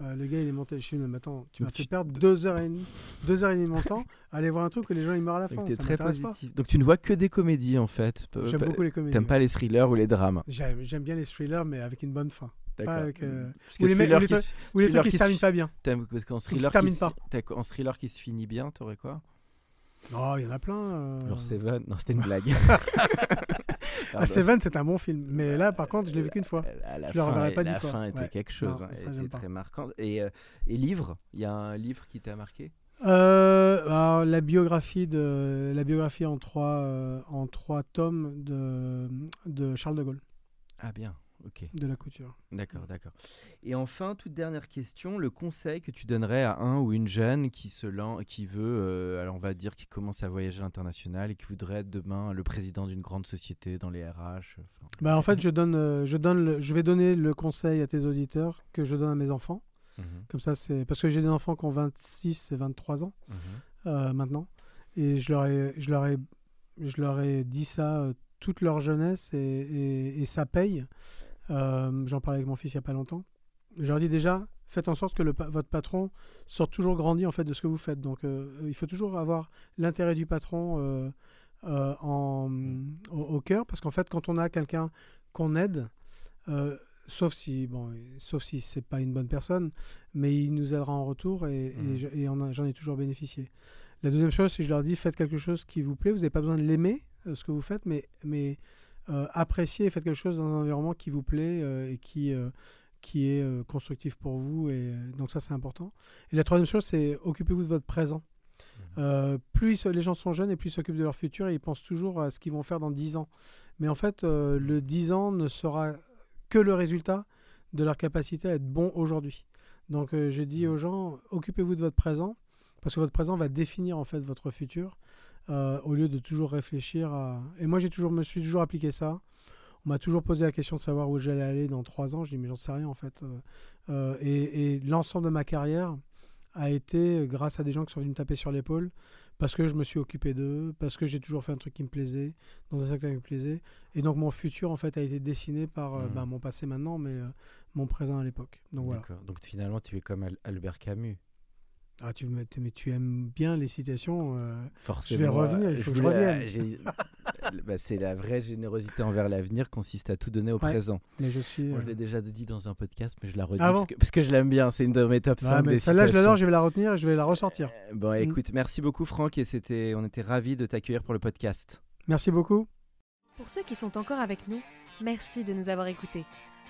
Euh, le gars, il est monté. Je suis dit, mais attends, tu m'as fait tu- perdre deux heures et demie, deux heures et demie de mon temps à aller voir un truc où les gens ils meurent à la fin. Ça très m'intéresse pas. positif. Donc tu ne vois que des comédies en fait. J'aime beaucoup les comédies. T'aimes pas les thrillers ou les drames. J'aime bien les thrillers, mais avec une bonne fin. D'accord. avec, euh, ou les ou les qui trucs- se- Ou les thriller trucs qui se terminent pas bien. parce qu'en thriller, qui se- pas. en thriller qui se finit bien, t'aurais quoi? Oh, il y en a plein. euh. Genre Seven Non, c'était une blague. Ah. Seven, c'est un bon film. Mais là, par contre, je l'ai vu qu'une fois. La Je le reverrai pas la dix fois. fin était Ouais. quelque chose. Non, hein, ça, était très marquante. Et, euh, et livre? Il y a un livre qui t'a marqué? Euh, alors, la biographie de la biographie en trois euh, en trois tomes de, de Charles de Gaulle. Ah bien, de la couture. D'accord, d'accord. Et enfin, toute dernière question, le conseil que tu donnerais à un ou une jeune qui se lance, qui veut, euh, alors on va dire, qui commence à voyager à l'international et qui voudrait être demain le président d'une grande société dans les RH. enfin, Bah, en fait, je, donne, euh, je, donne le- je vais donner le conseil à tes auditeurs que je donne à mes enfants. mhm, Comme ça, c'est parce que j'ai des enfants qui ont 26 et 23 ans mhm. euh, maintenant. Et je leur ai, je leur ai, je leur ai dit ça toute leur jeunesse et, et- et ça paye. Euh, J'en parlais avec mon fils il n'y a pas longtemps. Je leur dis déjà, faites en sorte que le votre patron sorte toujours grandi en fait de ce que vous faites. Donc, euh, il faut toujours avoir l'intérêt du patron euh, en, au, au cœur, parce qu'en fait, quand on a quelqu'un qu'on aide, sauf si bon, sauf si c'est pas une bonne personne, mais il nous aidera en retour et, a- j'en ai toujours bénéficié. La deuxième chose, c'est que je leur dis faites quelque chose qui vous plaît. Vous n'avez pas besoin de l'aimer ce que vous faites, mais mais appréciez et faites quelque chose dans un environnement qui vous plaît euh, et qui euh, qui est euh, constructif pour vous. Et euh, donc ça, c'est important. Et la troisième chose, c'est occupez-vous de votre présent. Euh, plus les gens sont jeunes et plus ils s'occupent de leur futur et ils pensent toujours à ce qu'ils vont faire dans 10 ans. Mais en fait, euh, le 10 ans ne sera que le résultat de leur capacité à être bon aujourd'hui. Donc euh, j'ai dit aux gens, occupez-vous de votre présent, parce que votre présent va définir en fait votre futur, euh, au lieu de toujours réfléchir à... Et moi, j'ai toujours, me suis toujours appliqué ça. On m'a toujours posé la question de savoir où j'allais aller dans trois ans. Je dis, mais j'en sais rien en fait. Euh, euh, et et l'ensemble de ma carrière a été grâce à des gens qui sont venus me taper sur l'épaule, parce que je me suis occupé d'eux, parce que j'ai toujours fait un truc qui me plaisait, dans un secteur qui me plaisait. Et donc mon futur en fait a été dessiné par euh, Mhm. bah, mon passé maintenant, mais euh, mon présent à l'époque. Donc voilà. Donc finalement, tu es comme Al- Albert Camus. Ah, tu, mais, mais tu aimes bien les citations. euh, Forcément. revenir, il euh, faut que je revienne. euh, Bah, c'est la vraie générosité envers l'avenir consiste à tout donner au Ouais. présent. mais je suis. Moi, je l'ai déjà dit dans un podcast, mais je la redis Ah parce, que, parce que je l'aime bien. C'est une de mes top 5 ah, mais celle-là, je l'adore, je vais la retenir et je vais la ressortir. Euh, Bon, écoute, merci beaucoup Franck et c'était, on était ravis de t'accueillir pour le podcast. Merci beaucoup. Pour ceux qui sont encore avec nous, merci de nous avoir écoutés.